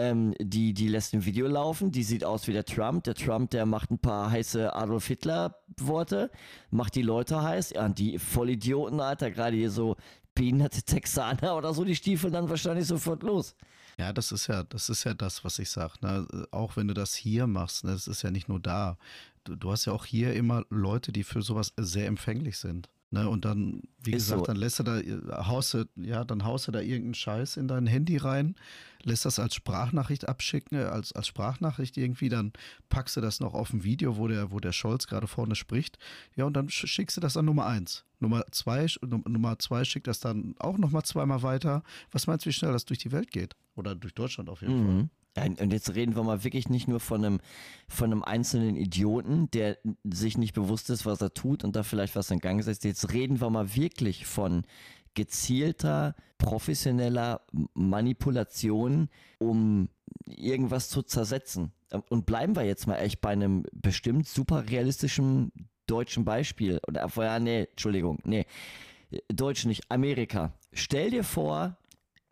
ähm, die, die lässt ein Video laufen, die sieht aus wie der Trump. Der Trump, der macht ein paar heiße Adolf Hitler-Worte, macht die Leute heiß. Ja, und die Vollidioten, Alter, gerade hier so behinderte Texaner oder so, die stiefeln dann wahrscheinlich sofort los. Ja, das ist ja, das ist ja das, was ich sage. Ne? Auch wenn du das hier machst, ne? das ist ja nicht nur da. Du, du hast ja auch hier immer Leute, die für sowas sehr empfänglich sind. Ne, und dann, wie ist gesagt, so. dann lässt du da, haust du, ja, dann haust du da irgendeinen Scheiß in dein Handy rein, lässt das als Sprachnachricht abschicken, äh, als, als Sprachnachricht irgendwie, dann packst du das noch auf ein Video, wo der, wo der Scholz gerade vorne spricht. Ja, und dann schickst du das an Nummer eins. Nummer zwei, Nummer zwei schickt das dann auch nochmal zweimal weiter. Was meinst du, wie schnell das durch die Welt geht? Oder durch Deutschland auf jeden mhm. Fall. Und jetzt reden wir mal wirklich nicht nur von einem, von einem einzelnen Idioten, der sich nicht bewusst ist, was er tut und da vielleicht was in Gang setzt. Jetzt reden wir mal wirklich von gezielter, professioneller Manipulation, um irgendwas zu zersetzen. Und bleiben wir jetzt mal echt bei einem bestimmt super realistischen deutschen Beispiel. Oder vorher, nee, Entschuldigung, nee. Deutsch nicht, Amerika. Stell dir vor,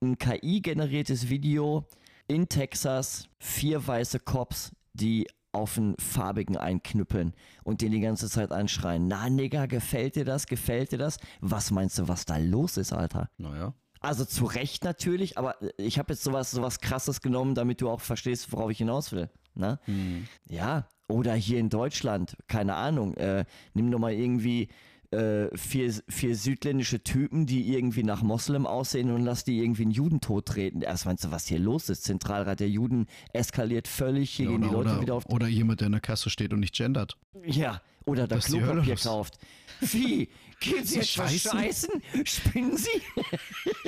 ein KI-generiertes Video in Texas vier weiße Cops, die auf einen farbigen einknüppeln und den die ganze Zeit anschreien. Na, Nigger, gefällt dir das? Gefällt dir das? Was meinst du, was da los ist, Alter? Naja. Also zu Recht natürlich, aber ich habe jetzt sowas, sowas krasses genommen, damit du auch verstehst, worauf ich hinaus will. Ne? Hm. Ja, oder hier in Deutschland, keine Ahnung, äh, nimm doch mal irgendwie äh, vier, vier südländische Typen, die irgendwie nach Moslem aussehen und lass die irgendwie einen Juden treten. Erst meinst du, was hier los ist? Zentralrat der Juden eskaliert völlig, hier ja, gehen die Leute oder, wieder auf. Oder jemand, der in der Kasse steht und nicht gendert. Ja, oder da Klopapier kauft. Wie? Gehen Sie jetzt scheißen? scheißen? Spinnen Sie?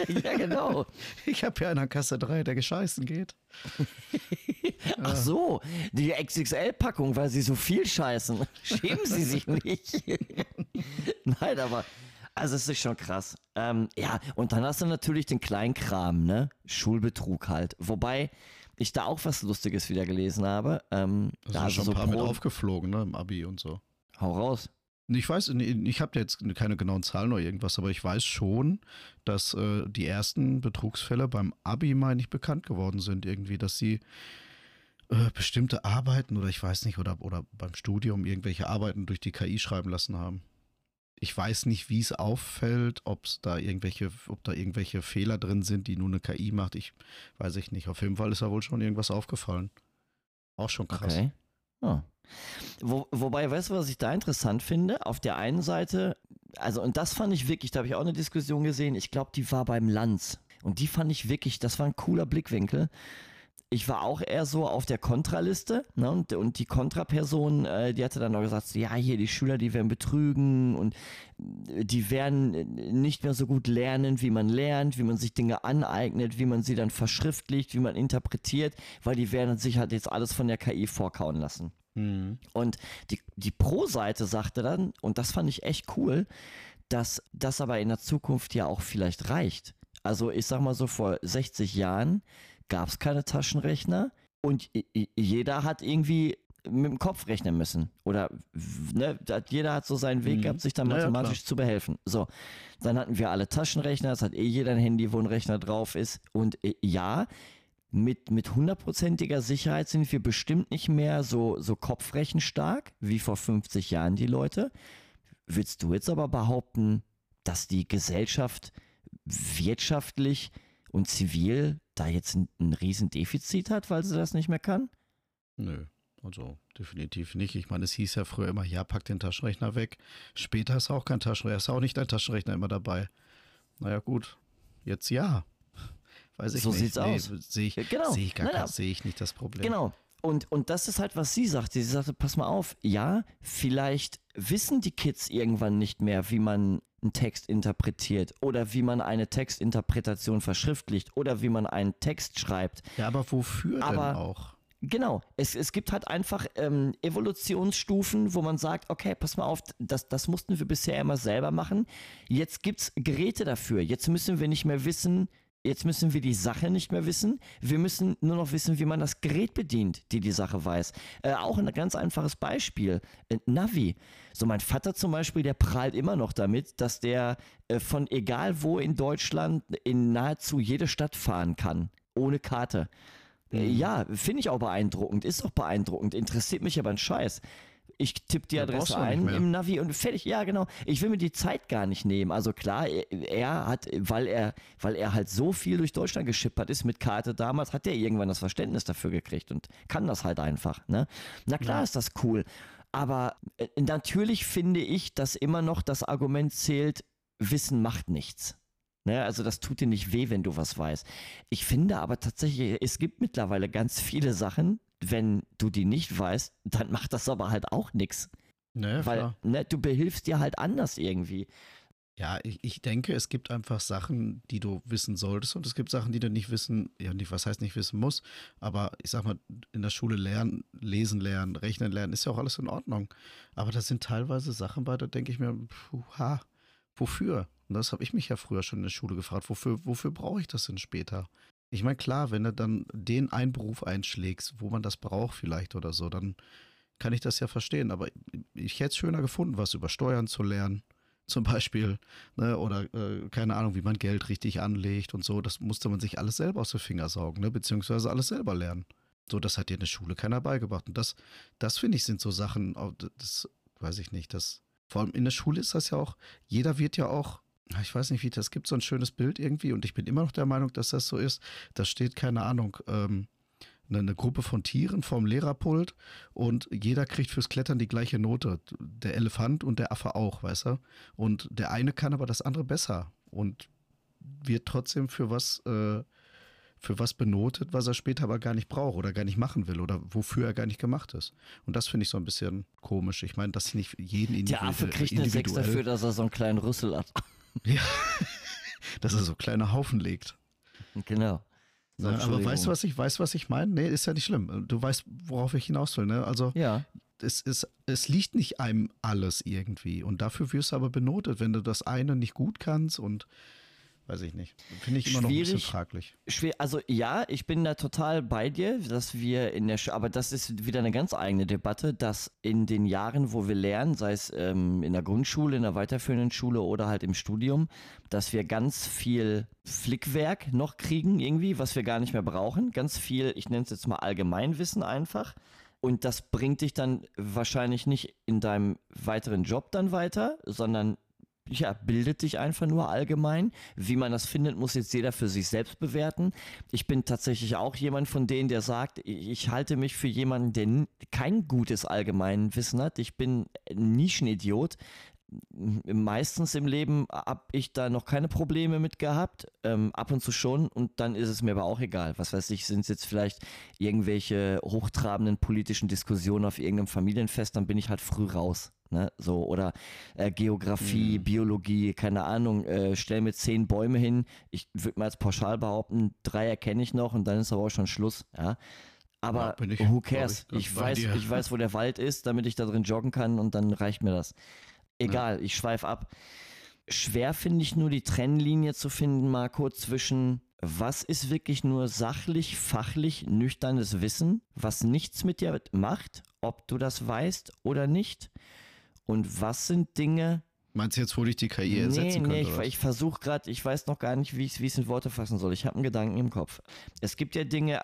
ja, genau. Ich habe ja in der Kasse 3, der gescheißen geht. Ach so, die XXL-Packung, weil Sie so viel scheißen. Schämen Sie sich nicht. Nein, aber also es ist schon krass. Ähm, ja, und dann hast du natürlich den Kleinkram, ne? Schulbetrug halt. Wobei ich da auch was Lustiges wieder gelesen habe. Ähm, das da ist schon so ein paar Pro mit aufgeflogen, ne? Im Abi und so. Hau raus. Ich weiß, ich habe jetzt keine genauen Zahlen oder irgendwas, aber ich weiß schon, dass äh, die ersten Betrugsfälle beim Abi, meine ich, bekannt geworden sind. Irgendwie, dass sie äh, bestimmte Arbeiten oder ich weiß nicht, oder, oder beim Studium irgendwelche Arbeiten durch die KI schreiben lassen haben. Ich weiß nicht, wie es auffällt, ob es da irgendwelche, ob da irgendwelche Fehler drin sind, die nur eine KI macht. Ich weiß ich nicht. Auf jeden Fall ist da wohl schon irgendwas aufgefallen. Auch schon krass. Okay. Oh. Wo, wobei, weißt du, was ich da interessant finde? Auf der einen Seite, also, und das fand ich wirklich, da habe ich auch eine Diskussion gesehen, ich glaube, die war beim Lanz. Und die fand ich wirklich, das war ein cooler Blickwinkel. ich war auch eher so auf der Kontraliste ne? und, und die Kontraperson, äh, die hatte dann noch gesagt, ja, hier die Schüler, die werden betrügen und äh, die werden nicht mehr so gut lernen, wie man lernt, wie man sich Dinge aneignet, wie man sie dann verschriftlicht, wie man interpretiert, weil die werden sich halt jetzt alles von der KI vorkauen lassen. Mhm. Und die, die Pro-Seite sagte dann, und das fand ich echt cool, dass das aber in der Zukunft ja auch vielleicht reicht. Also ich sag mal so, vor 60 Jahren gab es keine Taschenrechner und jeder hat irgendwie mit dem Kopf rechnen müssen. Oder ne, jeder hat so seinen Weg mhm. gehabt, sich dann mathematisch ja, zu behelfen. So, dann hatten wir alle Taschenrechner, es hat eh jeder ein Handy, wo ein Rechner drauf ist. Und äh, ja, mit, mit hundertprozentiger Sicherheit sind wir bestimmt nicht mehr so, so kopfrechenstark wie vor 50 Jahren die Leute. Willst du jetzt aber behaupten, dass die Gesellschaft wirtschaftlich und zivil da jetzt ein, ein Riesendefizit hat, weil sie das nicht mehr kann? Nö, also definitiv nicht. Ich meine, es hieß ja früher immer, ja, pack den Taschenrechner weg. Später ist auch kein Taschenrechner, ist auch nicht ein Taschenrechner immer dabei. Naja, gut. Jetzt ja. Weiß ich so nicht. sieht's nee, aus. Sehe ich, genau. seh ich, naja. seh ich nicht das Problem. Genau. Und, und das ist halt, was sie sagte. Sie sagte, pass mal auf, ja, vielleicht wissen die Kids irgendwann nicht mehr, wie man einen Text interpretiert oder wie man eine Textinterpretation verschriftlicht oder wie man einen Text schreibt. Ja, aber wofür aber, denn auch? Genau, es, es gibt halt einfach ähm, Evolutionsstufen, wo man sagt, okay, pass mal auf, das, das mussten wir bisher immer selber machen. Jetzt gibt es Geräte dafür. Jetzt müssen wir nicht mehr wissen, Jetzt müssen wir die Sache nicht mehr wissen. Wir müssen nur noch wissen, wie man das Gerät bedient, die die Sache weiß. Äh, auch ein ganz einfaches Beispiel. Äh, Navi. So mein Vater zum Beispiel, der prahlt immer noch damit, dass der äh, von egal wo in Deutschland in nahezu jede Stadt fahren kann. Ohne Karte. Äh, mhm. Ja, finde ich auch beeindruckend. Ist auch beeindruckend. Interessiert mich aber ein Scheiß. Ich tippe die Adresse ein im Navi und fertig. Ja, genau. Ich will mir die Zeit gar nicht nehmen. Also klar, er, hat, weil er, weil er halt so viel durch Deutschland geschippert ist mit Karte damals, hat er irgendwann das Verständnis dafür gekriegt und kann das halt einfach. Ne? Na klar ja. ist das cool. Aber äh, natürlich finde ich, dass immer noch das Argument zählt, Wissen macht nichts. Ne, also das tut dir nicht weh, wenn du was weißt. Ich finde aber tatsächlich, es gibt mittlerweile ganz viele Sachen, wenn du die nicht weißt, dann macht das aber halt auch nichts. Naja, Weil ne, du behilfst dir halt anders irgendwie. Ja, ich, ich denke, es gibt einfach Sachen, die du wissen solltest und es gibt Sachen, die du nicht wissen, ja, nicht, was heißt nicht wissen muss, aber ich sag mal, in der Schule lernen, lesen lernen, rechnen lernen, ist ja auch alles in Ordnung. Aber das sind teilweise Sachen bei, da denke ich mir, ha, wofür? Und das habe ich mich ja früher schon in der Schule gefragt, wofür, wofür brauche ich das denn später? Ich meine, klar, wenn du dann den einen Beruf einschlägst, wo man das braucht vielleicht oder so, dann kann ich das ja verstehen. Aber ich hätte es schöner gefunden, was über Steuern zu lernen, zum Beispiel, ne, oder äh, keine Ahnung, wie man Geld richtig anlegt und so. Das musste man sich alles selber aus den Finger saugen, ne, beziehungsweise alles selber lernen. So, das hat dir in der Schule keiner beigebracht. Und das, das finde ich, sind so Sachen, das weiß ich nicht, das, vor allem in der Schule ist das ja auch, jeder wird ja auch ich weiß nicht, wie das gibt, so ein schönes Bild irgendwie und ich bin immer noch der Meinung, dass das so ist. Da steht, keine Ahnung, ähm, eine Gruppe von Tieren vorm Lehrerpult und jeder kriegt fürs Klettern die gleiche Note. Der Elefant und der Affe auch, weißt du? Und der eine kann aber das andere besser und wird trotzdem für was, äh, für was benotet, was er später aber gar nicht braucht oder gar nicht machen will oder wofür er gar nicht gemacht ist. Und das finde ich so ein bisschen komisch. Ich meine, dass nicht jeden individuell. Der Affe kriegt eine Sechs dafür, dass er so einen kleinen Rüssel hat. Ja, dass er so kleine Haufen legt. Genau. So, ja, aber weißt du, was ich weiß, was ich meine? Nee, ist ja nicht schlimm. Du weißt, worauf ich hinaus will, ne? Also, ja. es, ist, es liegt nicht einem alles irgendwie. Und dafür wirst du aber benotet, wenn du das eine nicht gut kannst und weiß ich nicht. Finde ich immer noch ein bisschen fraglich. Schwer, also ja, ich bin da total bei dir, dass wir in der, Sch aber das ist wieder eine ganz eigene Debatte, dass in den Jahren, wo wir lernen, sei es ähm, in der Grundschule, in der weiterführenden Schule oder halt im Studium, dass wir ganz viel Flickwerk noch kriegen irgendwie, was wir gar nicht mehr brauchen. Ganz viel, ich nenne es jetzt mal Allgemeinwissen einfach. Und das bringt dich dann wahrscheinlich nicht in deinem weiteren Job dann weiter, sondern ja, bildet dich einfach nur allgemein. Wie man das findet, muss jetzt jeder für sich selbst bewerten. Ich bin tatsächlich auch jemand von denen, der sagt, ich halte mich für jemanden, der kein gutes Allgemeinwissen hat. Ich bin ein Nischenidiot. Meistens im Leben habe ich da noch keine Probleme mit gehabt, ähm, ab und zu schon und dann ist es mir aber auch egal. Was weiß ich, sind es jetzt vielleicht irgendwelche hochtrabenden politischen Diskussionen auf irgendeinem Familienfest, dann bin ich halt früh raus. Ne, so, oder äh, Geografie, mhm. Biologie, keine Ahnung, äh, stell mir zehn Bäume hin. Ich würde mal jetzt pauschal behaupten, drei erkenne ich noch und dann ist aber auch schon Schluss. Ja. Aber ja, ich, who cares? Ich, ich weiß, ich weiß, wo der Wald ist, damit ich da drin joggen kann und dann reicht mir das. Egal, ja. ich schweife ab. Schwer finde ich nur die Trennlinie zu finden, Marco, zwischen was ist wirklich nur sachlich, fachlich, nüchternes Wissen, was nichts mit dir macht, ob du das weißt oder nicht. Und was sind Dinge. Meinst du jetzt, wo dich die KI ersetzen nee, könnte? Nee, ich, ich versuche gerade, ich weiß noch gar nicht, wie ich es in Worte fassen soll. Ich habe einen Gedanken im Kopf. Es gibt ja Dinge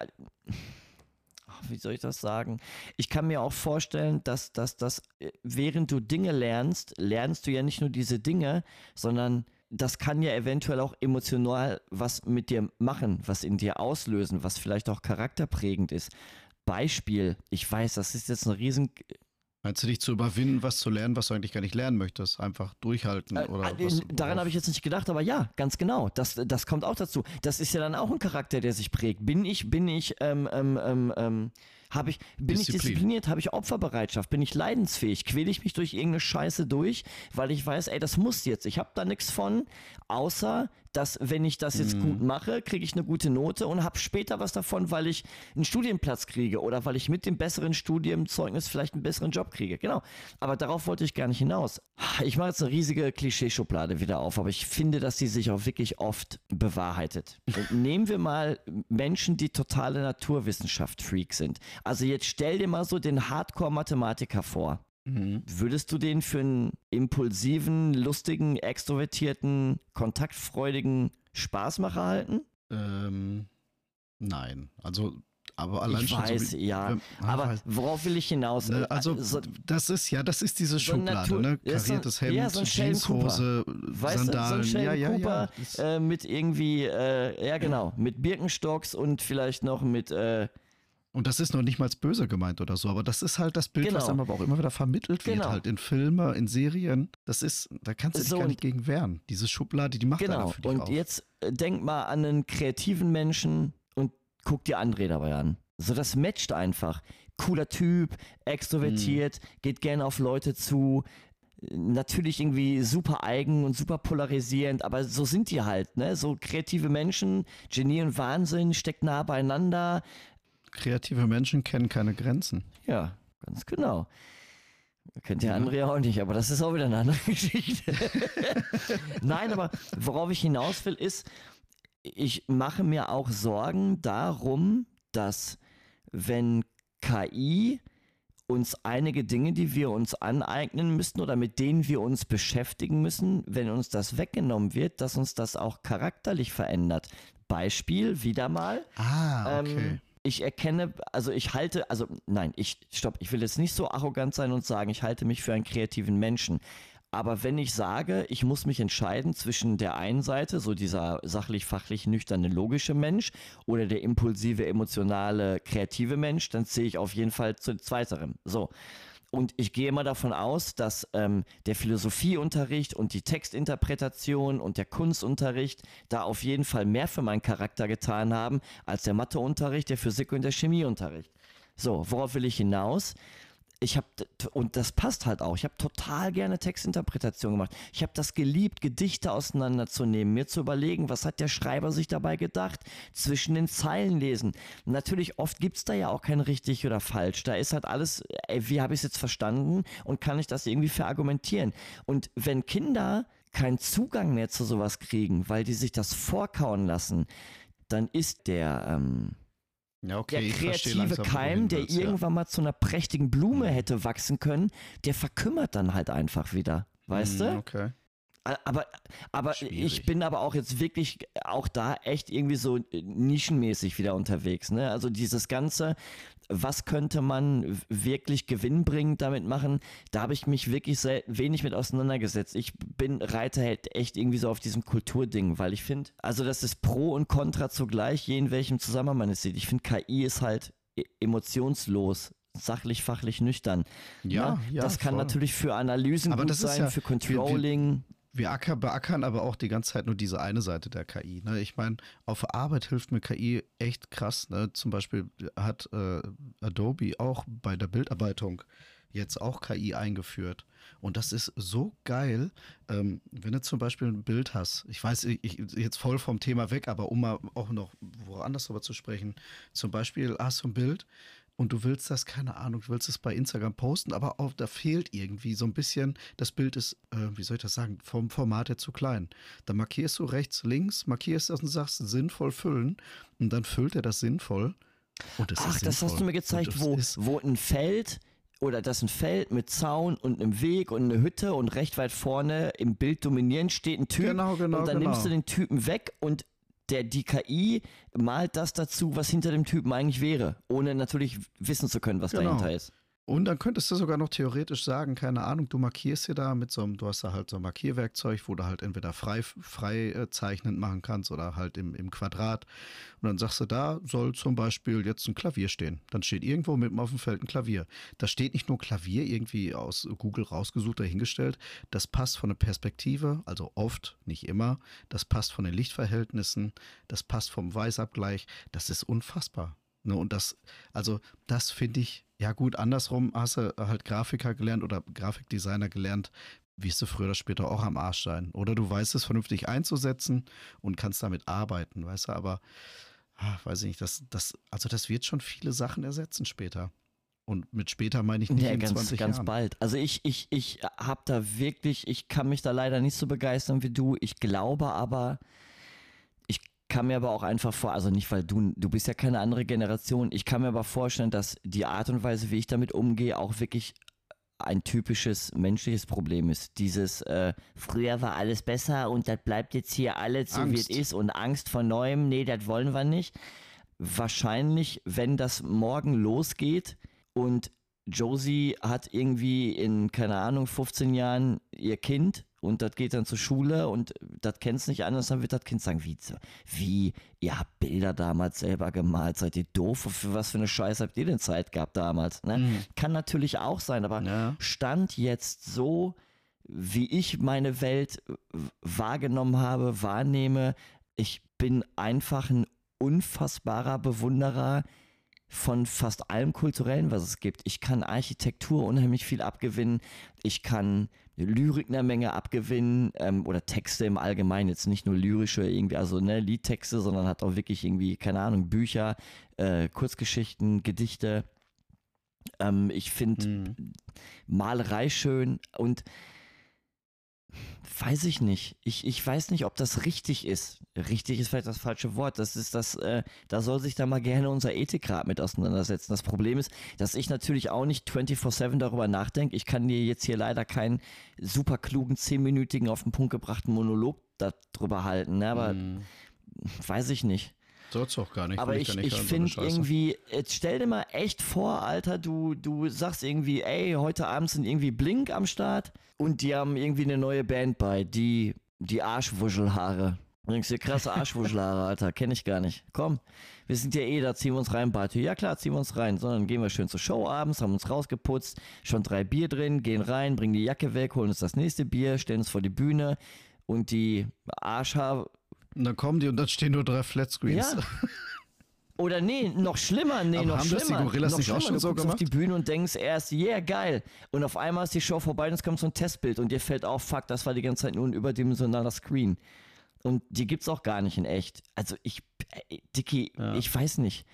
wie soll ich das sagen? Ich kann mir auch vorstellen, dass, dass, dass äh, während du Dinge lernst, lernst du ja nicht nur diese Dinge, sondern das kann ja eventuell auch emotional was mit dir machen, was in dir auslösen, was vielleicht auch charakterprägend ist. Beispiel, ich weiß, das ist jetzt ein riesen Meinst du dich zu überwinden, was zu lernen, was du eigentlich gar nicht lernen möchtest? Einfach durchhalten äh, oder äh, was, Daran habe ich jetzt nicht gedacht, aber ja, ganz genau. Das, das kommt auch dazu. Das ist ja dann auch ein Charakter, der sich prägt. Bin ich, bin ich, ähm, ähm, ähm, ähm habe ich, bin Disziplin. ich diszipliniert? Habe ich Opferbereitschaft? Bin ich leidensfähig? Quäle ich mich durch irgendeine Scheiße durch, weil ich weiß, ey, das muss jetzt. Ich habe da nichts von, außer dass wenn ich das jetzt mhm. gut mache, kriege ich eine gute Note und habe später was davon, weil ich einen Studienplatz kriege oder weil ich mit dem besseren Studienzeugnis vielleicht einen besseren Job kriege. Genau. Aber darauf wollte ich gar nicht hinaus. Ich mache jetzt eine riesige Klischeeschublade wieder auf, aber ich finde, dass sie sich auch wirklich oft bewahrheitet. Nehmen wir mal Menschen, die totale Naturwissenschaft-Freak sind. Also jetzt stell dir mal so den Hardcore-Mathematiker vor. Mhm. Würdest du den für einen impulsiven, lustigen, extrovertierten, kontaktfreudigen Spaßmacher halten? Ähm, nein. Also aber allein ich schon weiß, so wie, ja. Wenn, aber weiß. worauf will ich hinaus? Ne, also, also das ist ja, das ist diese so Schublade, Natur, ne? Kariertes Hemd, ja, so Jeanshose, Sandalen, so ja, ja, ja. Äh, mit irgendwie, äh, ja genau, mit Birkenstocks und vielleicht noch mit äh, und das ist noch nicht mal böse gemeint oder so, aber das ist halt das Bild, genau. was einem aber auch immer wieder vermittelt wird, genau. halt in Filmen, in Serien. Das ist, da kannst du dich so, gar nicht gegen wehren. Diese Schublade, die macht genau. für dich Und auf. jetzt äh, denk mal an einen kreativen Menschen und guck dir André dabei an. So, das matcht einfach. Cooler Typ, extrovertiert, hm. geht gerne auf Leute zu, natürlich irgendwie super eigen und super polarisierend, aber so sind die halt, ne? So kreative Menschen, Genie und Wahnsinn steckt nah beieinander, Kreative Menschen kennen keine Grenzen. Ja, ganz genau. Kennt der andere ja auch nicht, aber das ist auch wieder eine andere Geschichte. Nein, aber worauf ich hinaus will, ist, ich mache mir auch Sorgen darum, dass wenn KI uns einige Dinge, die wir uns aneignen müssen oder mit denen wir uns beschäftigen müssen, wenn uns das weggenommen wird, dass uns das auch charakterlich verändert. Beispiel wieder mal. Ah, okay. Ähm, ich erkenne, also ich halte, also nein, ich, stopp, ich will jetzt nicht so arrogant sein und sagen, ich halte mich für einen kreativen Menschen. Aber wenn ich sage, ich muss mich entscheiden zwischen der einen Seite, so dieser sachlich, fachlich nüchterne, logische Mensch oder der impulsive, emotionale, kreative Mensch, dann zähle ich auf jeden Fall zu zweiterem. So. Und ich gehe immer davon aus, dass ähm, der Philosophieunterricht und die Textinterpretation und der Kunstunterricht da auf jeden Fall mehr für meinen Charakter getan haben als der Matheunterricht, der Physik und der Chemieunterricht. So, worauf will ich hinaus? Ich habe und das passt halt auch. Ich habe total gerne Textinterpretation gemacht. Ich habe das geliebt, Gedichte auseinanderzunehmen, mir zu überlegen, was hat der Schreiber sich dabei gedacht, zwischen den Zeilen lesen. Natürlich oft gibt es da ja auch kein richtig oder falsch. Da ist halt alles, ey, wie habe ich es jetzt verstanden und kann ich das irgendwie verargumentieren? Und wenn Kinder keinen Zugang mehr zu sowas kriegen, weil die sich das vorkauen lassen, dann ist der ähm, ja, okay, der kreative Keim, der irgendwann ja. mal zu einer prächtigen Blume mhm. hätte wachsen können, der verkümmert dann halt einfach wieder. Weißt mhm, du? Okay. Aber, aber ich bin aber auch jetzt wirklich auch da echt irgendwie so nischenmäßig wieder unterwegs. Ne? Also dieses ganze, was könnte man wirklich gewinnbringend damit machen, da habe ich mich wirklich sehr wenig mit auseinandergesetzt. Ich bin Reiter halt echt irgendwie so auf diesem Kulturding, weil ich finde, also das ist Pro und Contra zugleich, je in welchem Zusammenhang man es sieht. Ich finde, KI ist halt e-, emotionslos sachlich, fachlich nüchtern. Ja, ne? ja. Das kann voll. natürlich für Analysen Aber gut sein, ja- für Controlling. Wir acker, beackern aber auch die ganze Zeit nur diese eine Seite der KI. Ne? Ich meine, auf Arbeit hilft mir KI echt krass. Ne? Zum Beispiel hat äh, Adobe auch bei der Bildarbeitung jetzt auch KI eingeführt. Und das ist so geil, ähm, wenn du zum Beispiel ein Bild hast. Ich weiß, ich jetzt voll vom Thema weg, aber um mal auch noch woanders drüber zu sprechen. Zum Beispiel hast du ein Bild und du willst das, keine Ahnung, du willst es bei Instagram posten, aber auch da fehlt irgendwie so ein bisschen, das Bild ist, äh, wie soll ich das sagen, vom Format her zu klein. Dann markierst du rechts, links, markierst das und sagst sinnvoll füllen und dann füllt er das sinnvoll. Und es Ach, ist das hast sinnvoll. du mir gezeigt, wo, wo ein Feld oder das ein Feld mit Zaun und einem Weg und eine Hütte und recht weit vorne im Bild dominierend steht ein Typ Genau, genau, und dann genau. nimmst du den Typen weg und der, die KI malt das dazu, was hinter dem Typen eigentlich wäre, ohne natürlich wissen zu können, was Genau. dahinter ist. Und dann könntest du sogar noch theoretisch sagen, keine Ahnung, du markierst hier da mit so einem, du hast da halt so ein Markierwerkzeug, wo du halt entweder frei, frei äh, zeichnend machen kannst oder halt im, im Quadrat. Und dann sagst du, da soll zum Beispiel jetzt ein Klavier stehen. Dann steht irgendwo mitten auf dem Feld ein Klavier. Da steht nicht nur Klavier irgendwie aus Google rausgesucht, dahingestellt. Das passt von der Perspektive, also oft, nicht immer. Das passt von den Lichtverhältnissen, das passt vom Weißabgleich. Das ist unfassbar. Ne, und das, also das finde ich, ja gut, andersrum hast du halt Grafiker gelernt oder Grafikdesigner gelernt, wirst du früher oder später auch am Arsch sein. Oder du weißt es vernünftig einzusetzen und kannst damit arbeiten, weißt du, aber ah, weiß ich nicht, das, das, also das wird schon viele Sachen ersetzen später. Und mit später meine ich nicht Ja, in ganz, 20 ganz Jahren. bald. Also ich, ich, ich habe da wirklich, ich kann mich da leider nicht so begeistern wie du. Ich glaube aber, kann mir aber auch einfach vor, also nicht, weil du, du bist ja keine andere Generation, ich kann mir aber vorstellen, dass die Art und Weise, wie ich damit umgehe, auch wirklich ein typisches menschliches Problem ist. Dieses, äh, früher war alles besser und das bleibt jetzt hier alles so, wie es ist und Angst vor Neuem, nee, das wollen wir nicht. Wahrscheinlich, wenn das morgen losgeht und Josie hat irgendwie in, keine Ahnung, 15 Jahren ihr Kind und das geht dann zur Schule und das kennt es nicht anders, dann wird das Kind sagen, wie, wie, ihr habt Bilder damals selber gemalt, seid ihr doof, für was für eine Scheiße habt ihr denn Zeit gehabt damals? Ne? Kann natürlich auch sein, aber Ja. Stand jetzt so, wie ich meine Welt wahrgenommen habe, wahrnehme, ich bin einfach ein unfassbarer Bewunderer von fast allem Kulturellen, was es gibt. Ich kann Architektur unheimlich viel abgewinnen. Ich kann Lyrik eine Menge abgewinnen ähm, oder Texte im Allgemeinen, jetzt nicht nur lyrische irgendwie, also ne, Liedtexte, sondern hat auch wirklich irgendwie, keine Ahnung, Bücher, äh, Kurzgeschichten, Gedichte. Ähm, ich finde Mhm. Malerei schön und weiß ich nicht. Ich, ich weiß nicht, ob das richtig ist. Richtig ist vielleicht das falsche Wort. Das ist das, äh, da soll sich da mal gerne unser Ethikrat mit auseinandersetzen. Das Problem ist, dass ich natürlich auch nicht 24-7 darüber nachdenke. Ich kann dir jetzt hier leider keinen super klugen, zehnminütigen, auf den Punkt gebrachten Monolog darüber halten. Ne? Aber Mhm. weiß ich nicht. Soll's auch gar nicht. Aber ich, ich so finde irgendwie, jetzt stell dir mal echt vor, Alter, du, du sagst irgendwie, ey, heute Abend sind irgendwie Blink am Start und die haben irgendwie eine neue Band bei, die, die Arschwuschelhaare. Bringst dir krasse Arschwuschelhaare, Alter, kenne ich gar nicht. Komm, wir sind ja eh da, ziehen wir uns rein, Bartö. Ja klar, ziehen wir uns rein. So, dann gehen wir schön zur Show abends, haben uns rausgeputzt, schon drei Bier drin, gehen rein, bringen die Jacke weg, holen uns das nächste Bier, stellen uns vor die Bühne und die Arschhaare, Und dann kommen die und dann stehen nur drei Flatscreens. ja. Oder nee, noch schlimmer, nee, Aber noch haben das die schlimmer. Gorillas noch nicht auch schlimmer. schon du so guckst auf gemacht? die Bühne und denkst erst, yeah, geil. Und auf einmal ist die Show vorbei und es kommt so ein Testbild und dir fällt auf, fuck, das war die ganze Zeit nur ein überdimensionaler Screen. Und die gibt's auch gar nicht in echt. Also ich, äh, Dicky, Ja. ich weiß nicht.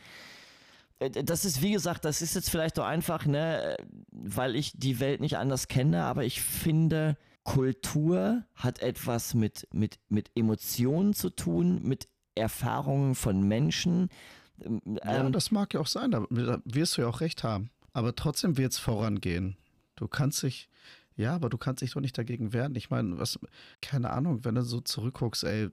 Äh, Das ist, wie gesagt, das ist jetzt vielleicht doch einfach, ne, weil ich die Welt nicht anders kenne, aber ich finde, Kultur hat etwas mit, mit, mit Emotionen zu tun, mit Erfahrungen von Menschen. Ähm, Ja, das mag ja auch sein, da da wirst du ja auch recht haben. Aber trotzdem wird es vorangehen. Du kannst dich, ja, aber du kannst dich doch nicht dagegen wehren. Ich meine, was, keine Ahnung, wenn du so zurückguckst, ey,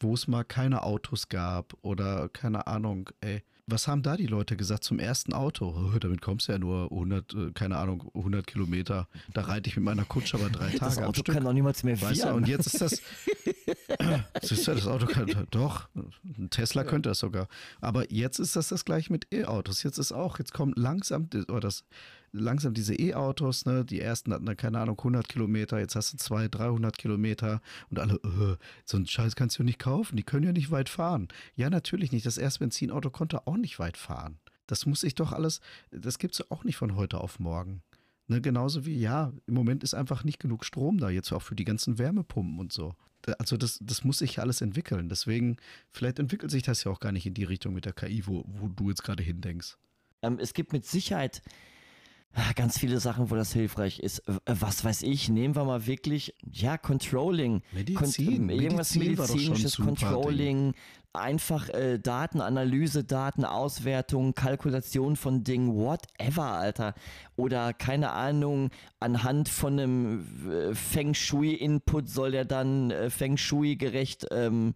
wo es mal keine Autos gab oder keine Ahnung, ey, was haben da die Leute gesagt zum ersten Auto? Oh, damit kommst du ja nur 100, äh, keine Ahnung, 100 Kilometer. Da reite ich mit meiner Kutsche aber drei Tage das am Auto Stück. kann doch niemals mehr Weißt du, und jetzt ist das, Siehst du, das Auto kann doch, ein Tesla ja. könnte das sogar. Aber jetzt ist das das gleiche mit E-Autos. Jetzt ist auch, jetzt kommt langsam, oder das, langsam diese E-Autos, ne? Die ersten hatten dann, keine Ahnung, 100 Kilometer, jetzt hast du 200, 300 Kilometer und alle, äh, so einen Scheiß kannst du nicht kaufen, die können ja nicht weit fahren. Ja, natürlich nicht. Das erste Benzinauto konnte auch nicht weit fahren. Das muss ich doch alles, das gibt es auch nicht von heute auf morgen. Ne, genauso wie, ja, im Moment ist einfach nicht genug Strom da, jetzt auch für die ganzen Wärmepumpen und so. Also das, das muss sich ja alles entwickeln. Deswegen, vielleicht entwickelt sich das ja auch gar nicht in die Richtung mit der KI, wo, wo du jetzt gerade hindenkst. Ähm, es gibt mit Sicherheit ganz viele Sachen, wo das hilfreich ist. Was weiß ich, nehmen wir mal wirklich, ja, Controlling. Medizin. Kon irgendwas Medizin medizinisches Controlling, einfach äh, Datenanalyse, Datenauswertung, Kalkulation von Dingen, whatever, Alter. Oder keine Ahnung, anhand von einem äh, Feng Shui-Input soll der dann äh, Feng Shui gerecht ähm,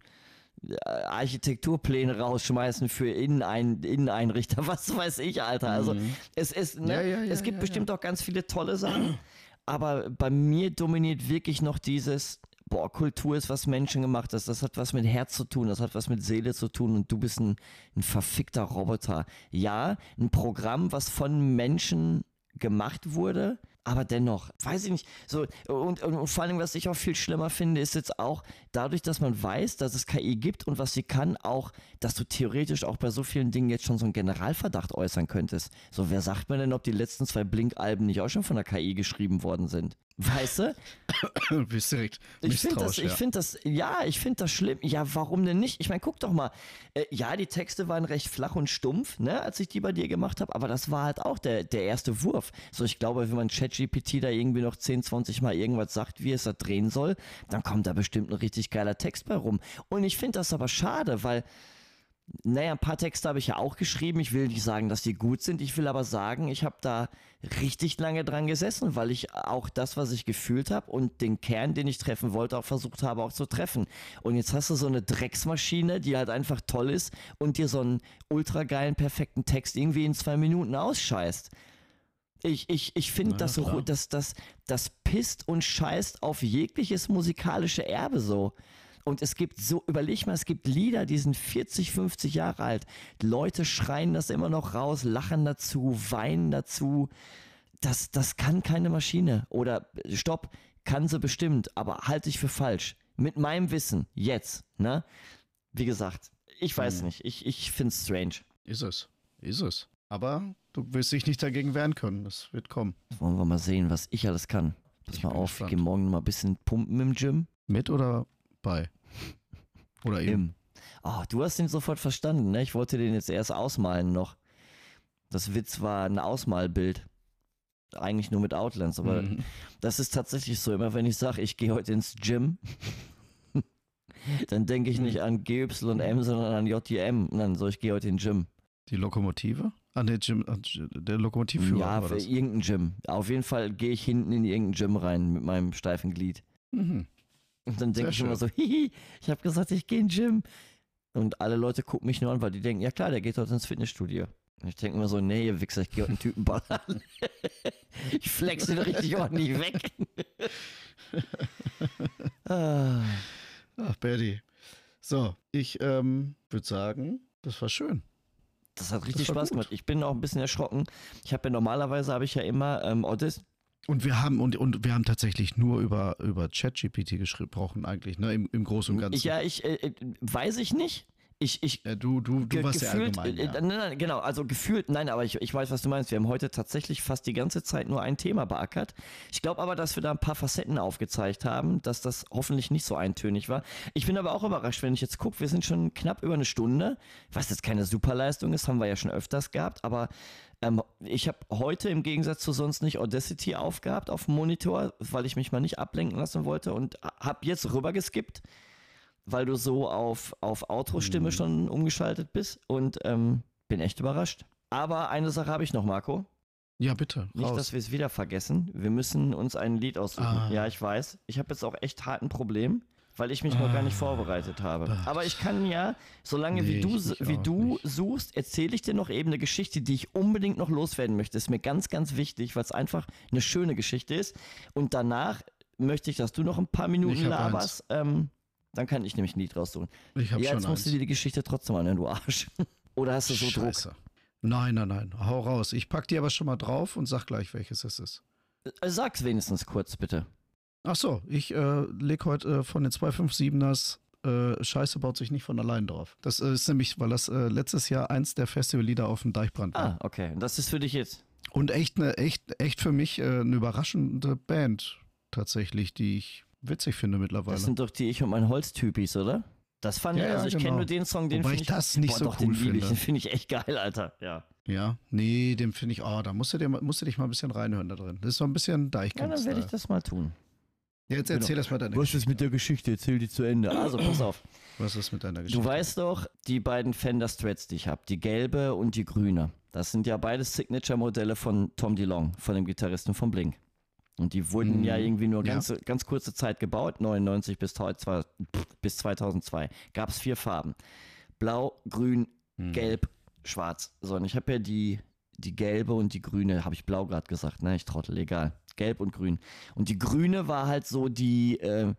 Architekturpläne rausschmeißen für Innenein Inneneinrichter, was weiß ich, Alter. Also mhm. es, es, ne, ja, ja, ja, es gibt bestimmt auch ganz viele tolle Sachen, aber bei mir dominiert wirklich noch dieses, boah, Kultur ist was Menschen gemacht ist. Das hat was mit Herz zu tun, das hat was mit Seele zu tun und du bist ein, ein verfickter Roboter. Ja, ein Programm, was von Menschen gemacht wurde, aber dennoch, weiß ich nicht, so, und, und, und, vor allem, was ich auch viel schlimmer finde, ist jetzt auch, dadurch, dass man weiß, dass es KI gibt und was sie kann, auch, dass du theoretisch auch bei so vielen Dingen jetzt schon so einen Generalverdacht äußern könntest. So, wer sagt mir denn, ob die letzten zwei Blink-Alben nicht auch schon von der KI geschrieben worden sind? Weißt du? Bist direkt ich finde das, ja. ich finde das, ja, ich finde das schlimm. Ja, warum denn nicht? Ich meine, guck doch mal. Äh, ja, die Texte waren recht flach und stumpf, ne, als ich die bei dir gemacht habe, aber das war halt auch der, der erste Wurf. So, ich glaube, wenn man ChatGPT da irgendwie noch 10, 20 Mal irgendwas sagt, wie es da drehen soll, dann kommt da bestimmt ein richtig geiler Text bei rum. Und ich finde das aber schade, weil naja, ein paar Texte habe ich ja auch geschrieben. Ich will nicht sagen, dass die gut sind. Ich will aber sagen, ich habe da richtig lange dran gesessen, weil ich auch das, was ich gefühlt habe und den Kern, den ich treffen wollte, auch versucht habe, auch zu treffen. Und jetzt hast du so eine Drecksmaschine, die halt einfach toll ist und dir so einen ultra geilen, perfekten Text irgendwie in zwei Minuten ausscheißt. Ich, ich, ich finde, das, das, das, das pisst und scheißt auf jegliches musikalische Erbe so. Und es gibt so, überleg mal, es gibt Lieder, die sind 40, 50 Jahre alt. Leute schreien das immer noch raus, lachen dazu, weinen dazu. Das, das kann keine Maschine. Oder stopp, kann sie bestimmt, aber halte ich für falsch. Mit meinem Wissen, jetzt, ne? Wie gesagt, ich weiß hm. nicht. Ich, ich finde es strange. Ist es. Ist es. Aber du wirst dich nicht dagegen wehren können. Das wird kommen. Wollen wir mal sehen, was ich alles kann. Pass ich mal auf, gespannt. ich gehe morgen mal ein bisschen pumpen im Gym. Mit oder bei. Oder eben. Oh, du hast den sofort verstanden, ne? Ich wollte den jetzt erst ausmalen noch. Das Witz war ein Ausmalbild. Eigentlich nur mit Outlines, aber mhm. das ist tatsächlich so. Immer wenn ich sage, ich gehe heute ins Gym, dann denke ich nicht mhm. an GYM, sondern an JTM. Und dann so, ich gehe heute in den Gym. Die Lokomotive? An der Gym, der Lokomotivführer? Ja, für irgendein Gym. Auf jeden Fall gehe ich hinten in irgendein Gym rein mit meinem steifen Glied. Mhm. Und dann denke ich schön. immer so, hihi, ich habe gesagt, ich gehe in Gym. Und alle Leute gucken mich nur an, weil die denken, ja klar, der geht heute ins Fitnessstudio. Und ich denke immer so, nee, ihr Wichser, ich gehe heute einen Typen ballern. ich flex den richtig ordentlich weg. ah. Ach, Betty. So, ich ähm, würde sagen, das war schön. Das hat richtig das Spaß gut. gemacht. Ich bin auch ein bisschen erschrocken. Ich habe ja normalerweise habe ich ja immer ähm, Audis und wir haben und, und wir haben tatsächlich nur über über ChatGPT gesprochen eigentlich, ne, im, im Großen und Ganzen. Ja, ich äh, äh weiß ich nicht. Ich, ich, ja, du, du, du warst gefühlt, ja allgemein. Ja. Äh, nein, nein, genau, also gefühlt, nein, aber ich, ich weiß, was du meinst. Wir haben heute tatsächlich fast die ganze Zeit nur ein Thema beackert. Ich glaube aber, dass wir da ein paar Facetten aufgezeigt haben, dass das hoffentlich nicht so eintönig war. Ich bin aber auch überrascht, wenn ich jetzt gucke, wir sind schon knapp über eine Stunde, was jetzt keine Superleistung ist, haben wir ja schon öfters gehabt, aber ähm, ich habe heute im Gegensatz zu sonst nicht Audacity aufgehabt auf dem Monitor, weil ich mich mal nicht ablenken lassen wollte und habe jetzt rüber geskippt, weil du so auf, auf Outro-Stimme mhm. schon umgeschaltet bist und ähm, bin echt überrascht. Aber eine Sache habe ich noch, Marco. Ja, bitte. Nicht, raus. dass wir es wieder vergessen. Wir müssen uns ein Lied aussuchen. Ah. Ja, ich weiß. Ich habe jetzt auch echt hart ein Problem weil ich mich ah, noch gar nicht ah, vorbereitet habe. Aber ich kann ja, solange nee, wie du, wie du suchst, erzähle ich dir noch eben eine Geschichte, die ich unbedingt noch loswerden möchte. Ist mir ganz, ganz wichtig, weil es einfach eine schöne Geschichte ist. Und danach möchte ich, dass du noch ein paar Minuten laberst. Ähm, Dann kann ich nämlich ein Lied raussuchen. Ich habe ja, schon jetzt musst du eins. dir die Geschichte trotzdem anhören, du Arsch. Oder hast du so Druck? Scheiße. Nein, nein, nein. Hau raus. Ich pack die aber schon mal drauf und sag gleich, welches es ist. Äh, Sag's wenigstens kurz, bitte. Ach so, ich äh, leg heute äh, von den 257ers äh, Scheiße baut sich nicht von allein drauf. Das äh, ist nämlich, weil das äh, letztes Jahr eins der Festivallieder auf dem Deichbrand war. Ah, okay. Und das ist für dich jetzt. Und echt eine, echt, echt für mich äh, eine überraschende Band tatsächlich, die ich witzig finde mittlerweile. Das sind doch die Ich und mein Holztypis, oder? Das fand Ja, ich, ja, also ich kenne genau. nur den Song, den Wobei finde ich das nicht boah, so doch, cool den liebe ich, finde. Den finde ich echt geil, Alter. Ja. ja, nee, dem finde ich, oh, da musst du, dir, mal- musst du dich mal ein bisschen reinhören da drin. Das ist so ein bisschen Ja, Deichkind. dann werde ich das mal tun. ja, jetzt erzähl das mal deine Was ist mit der Geschichte? Erzähl die zu Ende. Also, pass auf. Was ist mit deiner Geschichte? Du weißt doch, die beiden Fender Strats, die ich habe, die gelbe und die grüne, das sind ja beides Signature-Modelle von Tom DeLong, von dem Gitarristen von Blink. Und die wurden Mhm. ja irgendwie nur Ja. ganz, ganz kurze Zeit gebaut, 99 bis, bis 2002. Gab es vier Farben. Blau, grün, Mhm. gelb, schwarz. So, und ich habe ja die, die gelbe und die grüne, habe ich blau gerade gesagt, ne? Ich trottel, egal. Gelb und grün. Und die grüne war halt so die, äh,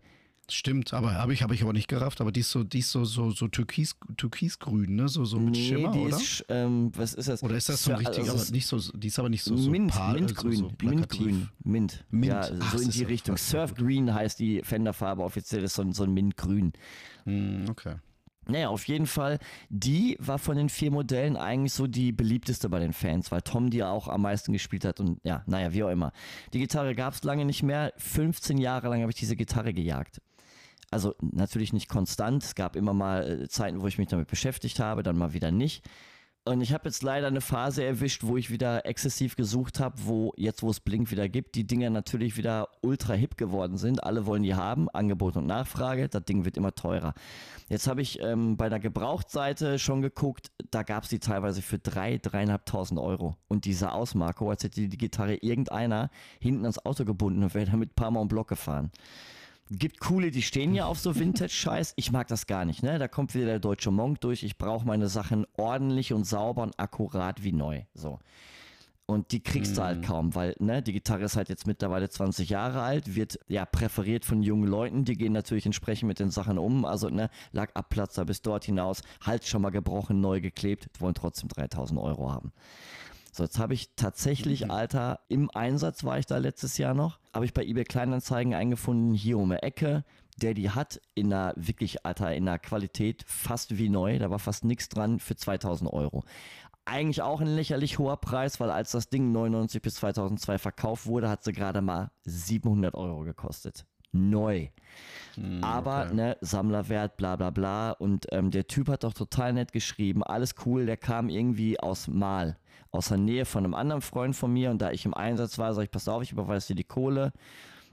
Stimmt, aber habe ich, hab ich aber nicht gerafft, aber die ist so, die ist so, so, so türkis, türkisgrün, ne? So, so mit nee, Schimmer, die oder? ist, ähm, was ist das? Oder ist das so Sir- richtig, also aber nicht so, die ist aber nicht so, so Mint, pal- Mintgrün, so, so. Mintgrün, Mint. Mint. Ja, Ach, so in die Richtung. Surf Green heißt die Fenderfarbe offiziell, ist so ein, so ein Mintgrün. Hm, okay. Naja, auf jeden Fall, die war von den vier Modellen eigentlich so die beliebteste bei den Fans, weil Tom die auch am meisten gespielt hat und ja, naja, wie auch immer. Die Gitarre gab es lange nicht mehr. 15 Jahre lang habe ich diese Gitarre gejagt. Also natürlich nicht konstant. Es gab immer mal äh, Zeiten, wo ich mich damit beschäftigt habe, dann mal wieder nicht. Und ich habe jetzt leider eine Phase erwischt, wo ich wieder exzessiv gesucht habe, wo jetzt, wo es Blink wieder gibt, die Dinger natürlich wieder ultra hip geworden sind. Alle wollen die haben, Angebot und Nachfrage. Das Ding wird immer teurer. Jetzt habe ich ähm, bei einer Gebrauchtseite schon geguckt, da gab es die teilweise für 3.000, 3.500 Euro. Und diese aus, Marco, als hätte die Gitarre irgendeiner hinten ans Auto gebunden und wäre damit ein paar Mal um Block gefahren. Gibt coole, die stehen ja auf so Vintage-Scheiß. Ich mag das gar nicht, ne? Da kommt wieder der deutsche Monk durch. Ich brauche meine Sachen ordentlich und sauber und akkurat wie neu. So. Und die kriegst du halt kaum, weil ne, die Gitarre ist halt jetzt mittlerweile 20 Jahre alt, wird ja präferiert von jungen Leuten, die gehen natürlich entsprechend mit den Sachen um. Also ne, Lackabplatzer bis dort hinaus, Hals schon mal gebrochen, neu geklebt, wollen trotzdem 3000 Euro haben. So, jetzt habe ich tatsächlich, Alter, im Einsatz war ich da letztes Jahr noch, habe ich bei eBay Kleinanzeigen eingefunden, hier um die Ecke, der die hat in einer wirklich, Alter, in einer Qualität fast wie neu, da war fast nichts dran für 2000 Euro. Eigentlich auch ein lächerlich hoher Preis, weil als das Ding 99 bis 2002 verkauft wurde, hat sie gerade mal 700 Euro gekostet. Neu. Aber ne, Sammlerwert, bla bla bla. Und ähm, der Typ hat doch total nett geschrieben, alles cool, der kam irgendwie aus Mal, aus der Nähe von einem anderen Freund von mir. Und da ich im Einsatz war, sag ich, pass auf, ich überweise dir die Kohle.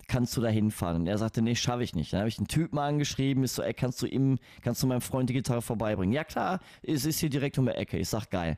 Kannst du da hinfahren? Und er sagte, nee, schaffe ich nicht. Dann habe ich einen Typen angeschrieben, ist so, ey, kannst du ihm, kannst du meinem Freund die Gitarre vorbeibringen? Ja klar, es ist hier direkt um die Ecke. Ich sag, geil.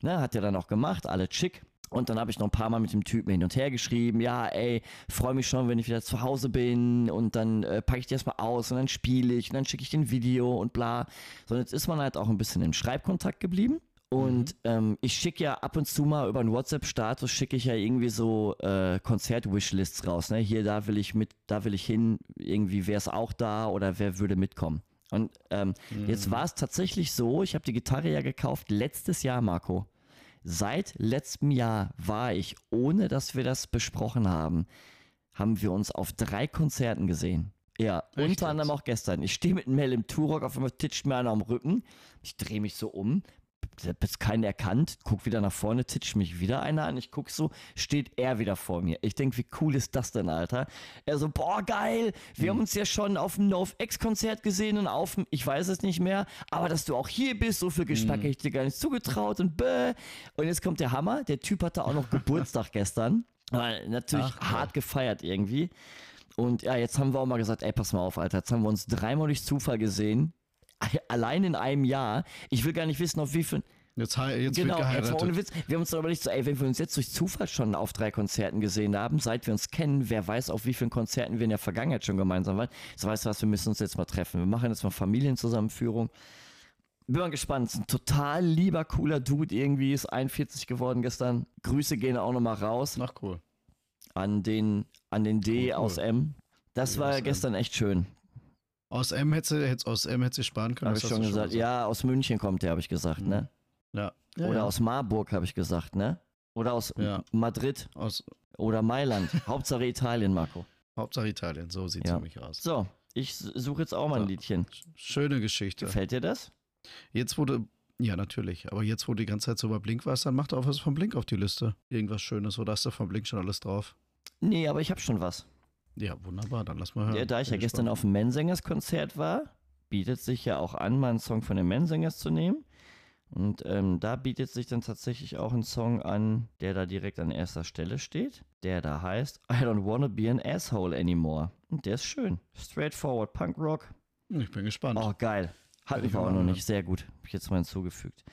Ne, hat er dann auch gemacht, alles schick. Und dann habe ich noch ein paar Mal mit dem Typen hin und her geschrieben, ja, ey, freue mich schon, wenn ich wieder zu Hause bin und dann äh, packe ich die erstmal aus und dann spiele ich und dann schicke ich den Video und bla. So, und jetzt ist man halt auch ein bisschen im Schreibkontakt geblieben. Und ähm, ich schicke ja ab und zu mal über einen WhatsApp-Status schicke ich ja irgendwie so äh, Konzert-Wishlists raus. Ne? Hier, da will ich mit, da will ich hin, irgendwie wer ist auch da oder wer würde mitkommen. Und ähm, jetzt war es tatsächlich so, ich habe die Gitarre ja gekauft letztes Jahr, Marco. Seit letztem Jahr war ich, ohne dass wir das besprochen haben, haben wir uns auf drei Konzerten gesehen. Ja, Echt unter anderem auch gestern. Ich stehe mit Mel im Turok, auf einmal titscht mir einer am Rücken. Ich drehe mich so um, hab jetzt keinen erkannt, guck wieder nach vorne, titscht mich wieder einer an. Ich guck so, steht er wieder vor mir. Ich denk, wie cool ist das denn, Alter? Er so, boah, geil, wir haben uns ja schon auf dem NoFX-Konzert gesehen und auf dem, ich weiß es nicht mehr, aber dass du auch hier bist, so viel Geschmack hätte ich dir gar nicht zugetraut und bäh. Und jetzt kommt der Hammer, der Typ hatte auch noch Geburtstag gestern. Aber natürlich Ach, hart gefeiert irgendwie. Und ja, jetzt haben wir auch mal gesagt, ey, pass mal auf, Alter, jetzt haben wir uns dreimal durch Zufall gesehen. Allein in einem Jahr. Ich will gar nicht wissen, auf wie viel. Jetzt, jetzt Genau, wird jetzt geheiratet. ohne Witz. Wir haben uns aber nicht so, ey, wenn wir uns jetzt durch Zufall schon auf drei Konzerten gesehen haben, seit wir uns kennen, wer weiß, auf wie vielen Konzerten wir in der Vergangenheit schon gemeinsam waren. So weißt du was, wir müssen uns jetzt mal treffen. Wir machen jetzt mal Familienzusammenführung. Bin mal gespannt. Ist ein total lieber, cooler Dude irgendwie, ist 41 geworden gestern. Grüße gehen auch nochmal raus Ach cool. an den, an den D Cool, cool. aus M. Das D war gestern echt schön. Aus M hätte sie, aus M hätte sie sparen können. Habe ich schon gesagt. schon gesagt. Ja, aus München kommt der, habe ich gesagt, mhm. ne? Ja. ja Oder ja. aus Marburg, habe ich gesagt, ne? Oder aus ja. Madrid. Aus Oder Mailand. Hauptsache Italien, Marco. Hauptsache Italien, so sieht es ja. nämlich aus. So, ich suche jetzt auch mal ein Liedchen. Schöne Geschichte. Gefällt dir das? Jetzt wurde, ja natürlich, aber jetzt, wo du die ganze Zeit so über Blink warst, dann mach doch was von Blink auf die Liste. Irgendwas Schönes, oder hast du von Blink schon alles drauf? Nee, aber ich habe schon was. Ja, wunderbar, dann lass mal hören. Ja, da ich ja gestern auf dem Mensingers Konzert war, bietet sich ja auch an, mal einen Song von den Mensingers zu nehmen. Und ähm, da bietet sich dann tatsächlich auch ein Song an, der da direkt an erster Stelle steht, der da heißt I don't wanna be an asshole anymore. Und der ist schön. Straightforward Punk Rock. Ich bin gespannt. Oh, geil. Hatten wir auch noch nicht. Sehr gut. Hab ich jetzt mal hinzugefügt.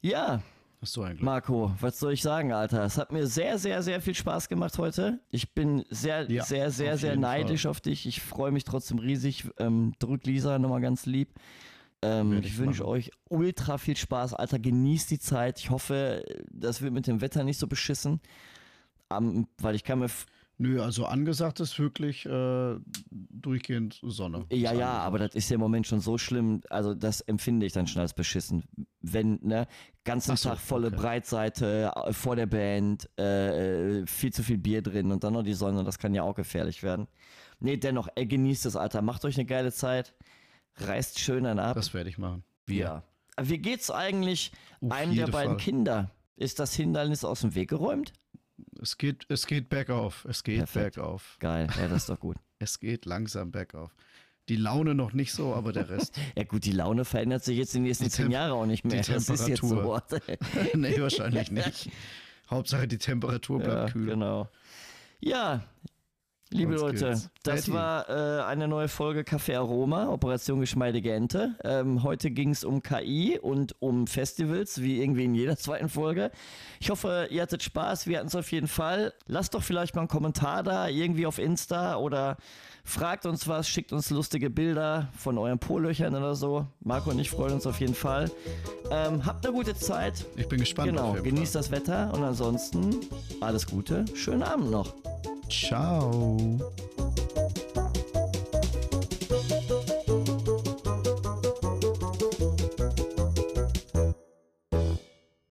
Ja. Hast du eigentlich? Marco, was soll ich sagen, Alter? Es hat mir sehr, sehr, sehr viel Spaß gemacht heute. Ich bin sehr, ja, sehr, sehr, sehr neidisch Fall. auf dich. Ich freue mich trotzdem riesig. Ähm, drück Lisa nochmal ganz lieb. Ähm, ich, wünsche euch ultra viel Spaß, Alter. Genießt die Zeit. Ich hoffe, das wird mit dem Wetter nicht so beschissen. Um, weil ich kann mir. Nö, also angesagt ist wirklich äh, durchgehend Sonne. Ja, ja, aber das ist ja im Moment schon so schlimm. Also, das empfinde ich dann schon als beschissen. Wenn, ne, ganzen so, Tag volle okay. Breitseite äh, vor der Band, äh, viel zu viel Bier drin und dann noch die Sonne, das kann ja auch gefährlich werden. Nee, dennoch, ey, genießt es, Alter. Macht euch eine geile Zeit reißt schön an ab. Das werde ich machen. Wie? Ja. Wie geht's eigentlich Auf einem der beiden Fall. Kinder? Ist das Hindernis aus dem Weg geräumt? Es geht, es geht bergauf. Es geht Perfekt. bergauf. Geil, ja, das ist doch gut. es geht langsam bergauf. Die Laune noch nicht so, aber der Rest. ja gut, die Laune verändert sich jetzt in den nächsten zehn Jahren auch nicht mehr. Die das ist jetzt so. nee, wahrscheinlich nicht. Hauptsache die Temperatur bleibt ja, kühl. Genau. Ja, Liebe Leute, das Betty. war äh, eine neue Folge Café Aroma, Operation Geschmeidige Ente. Ähm, heute ging es um KI und um Festivals, wie irgendwie in jeder zweiten Folge. Ich hoffe, ihr hattet Spaß, wir hatten es auf jeden Fall. Lasst doch vielleicht mal einen Kommentar da, irgendwie auf Insta oder fragt uns was, schickt uns lustige Bilder von euren Polöchern oder so. Marco und ich freuen uns auf jeden Fall. Ähm, habt eine gute Zeit. Ich bin gespannt. Genau, genießt Fall. das Wetter und ansonsten alles Gute. Schönen Abend noch. Tchau!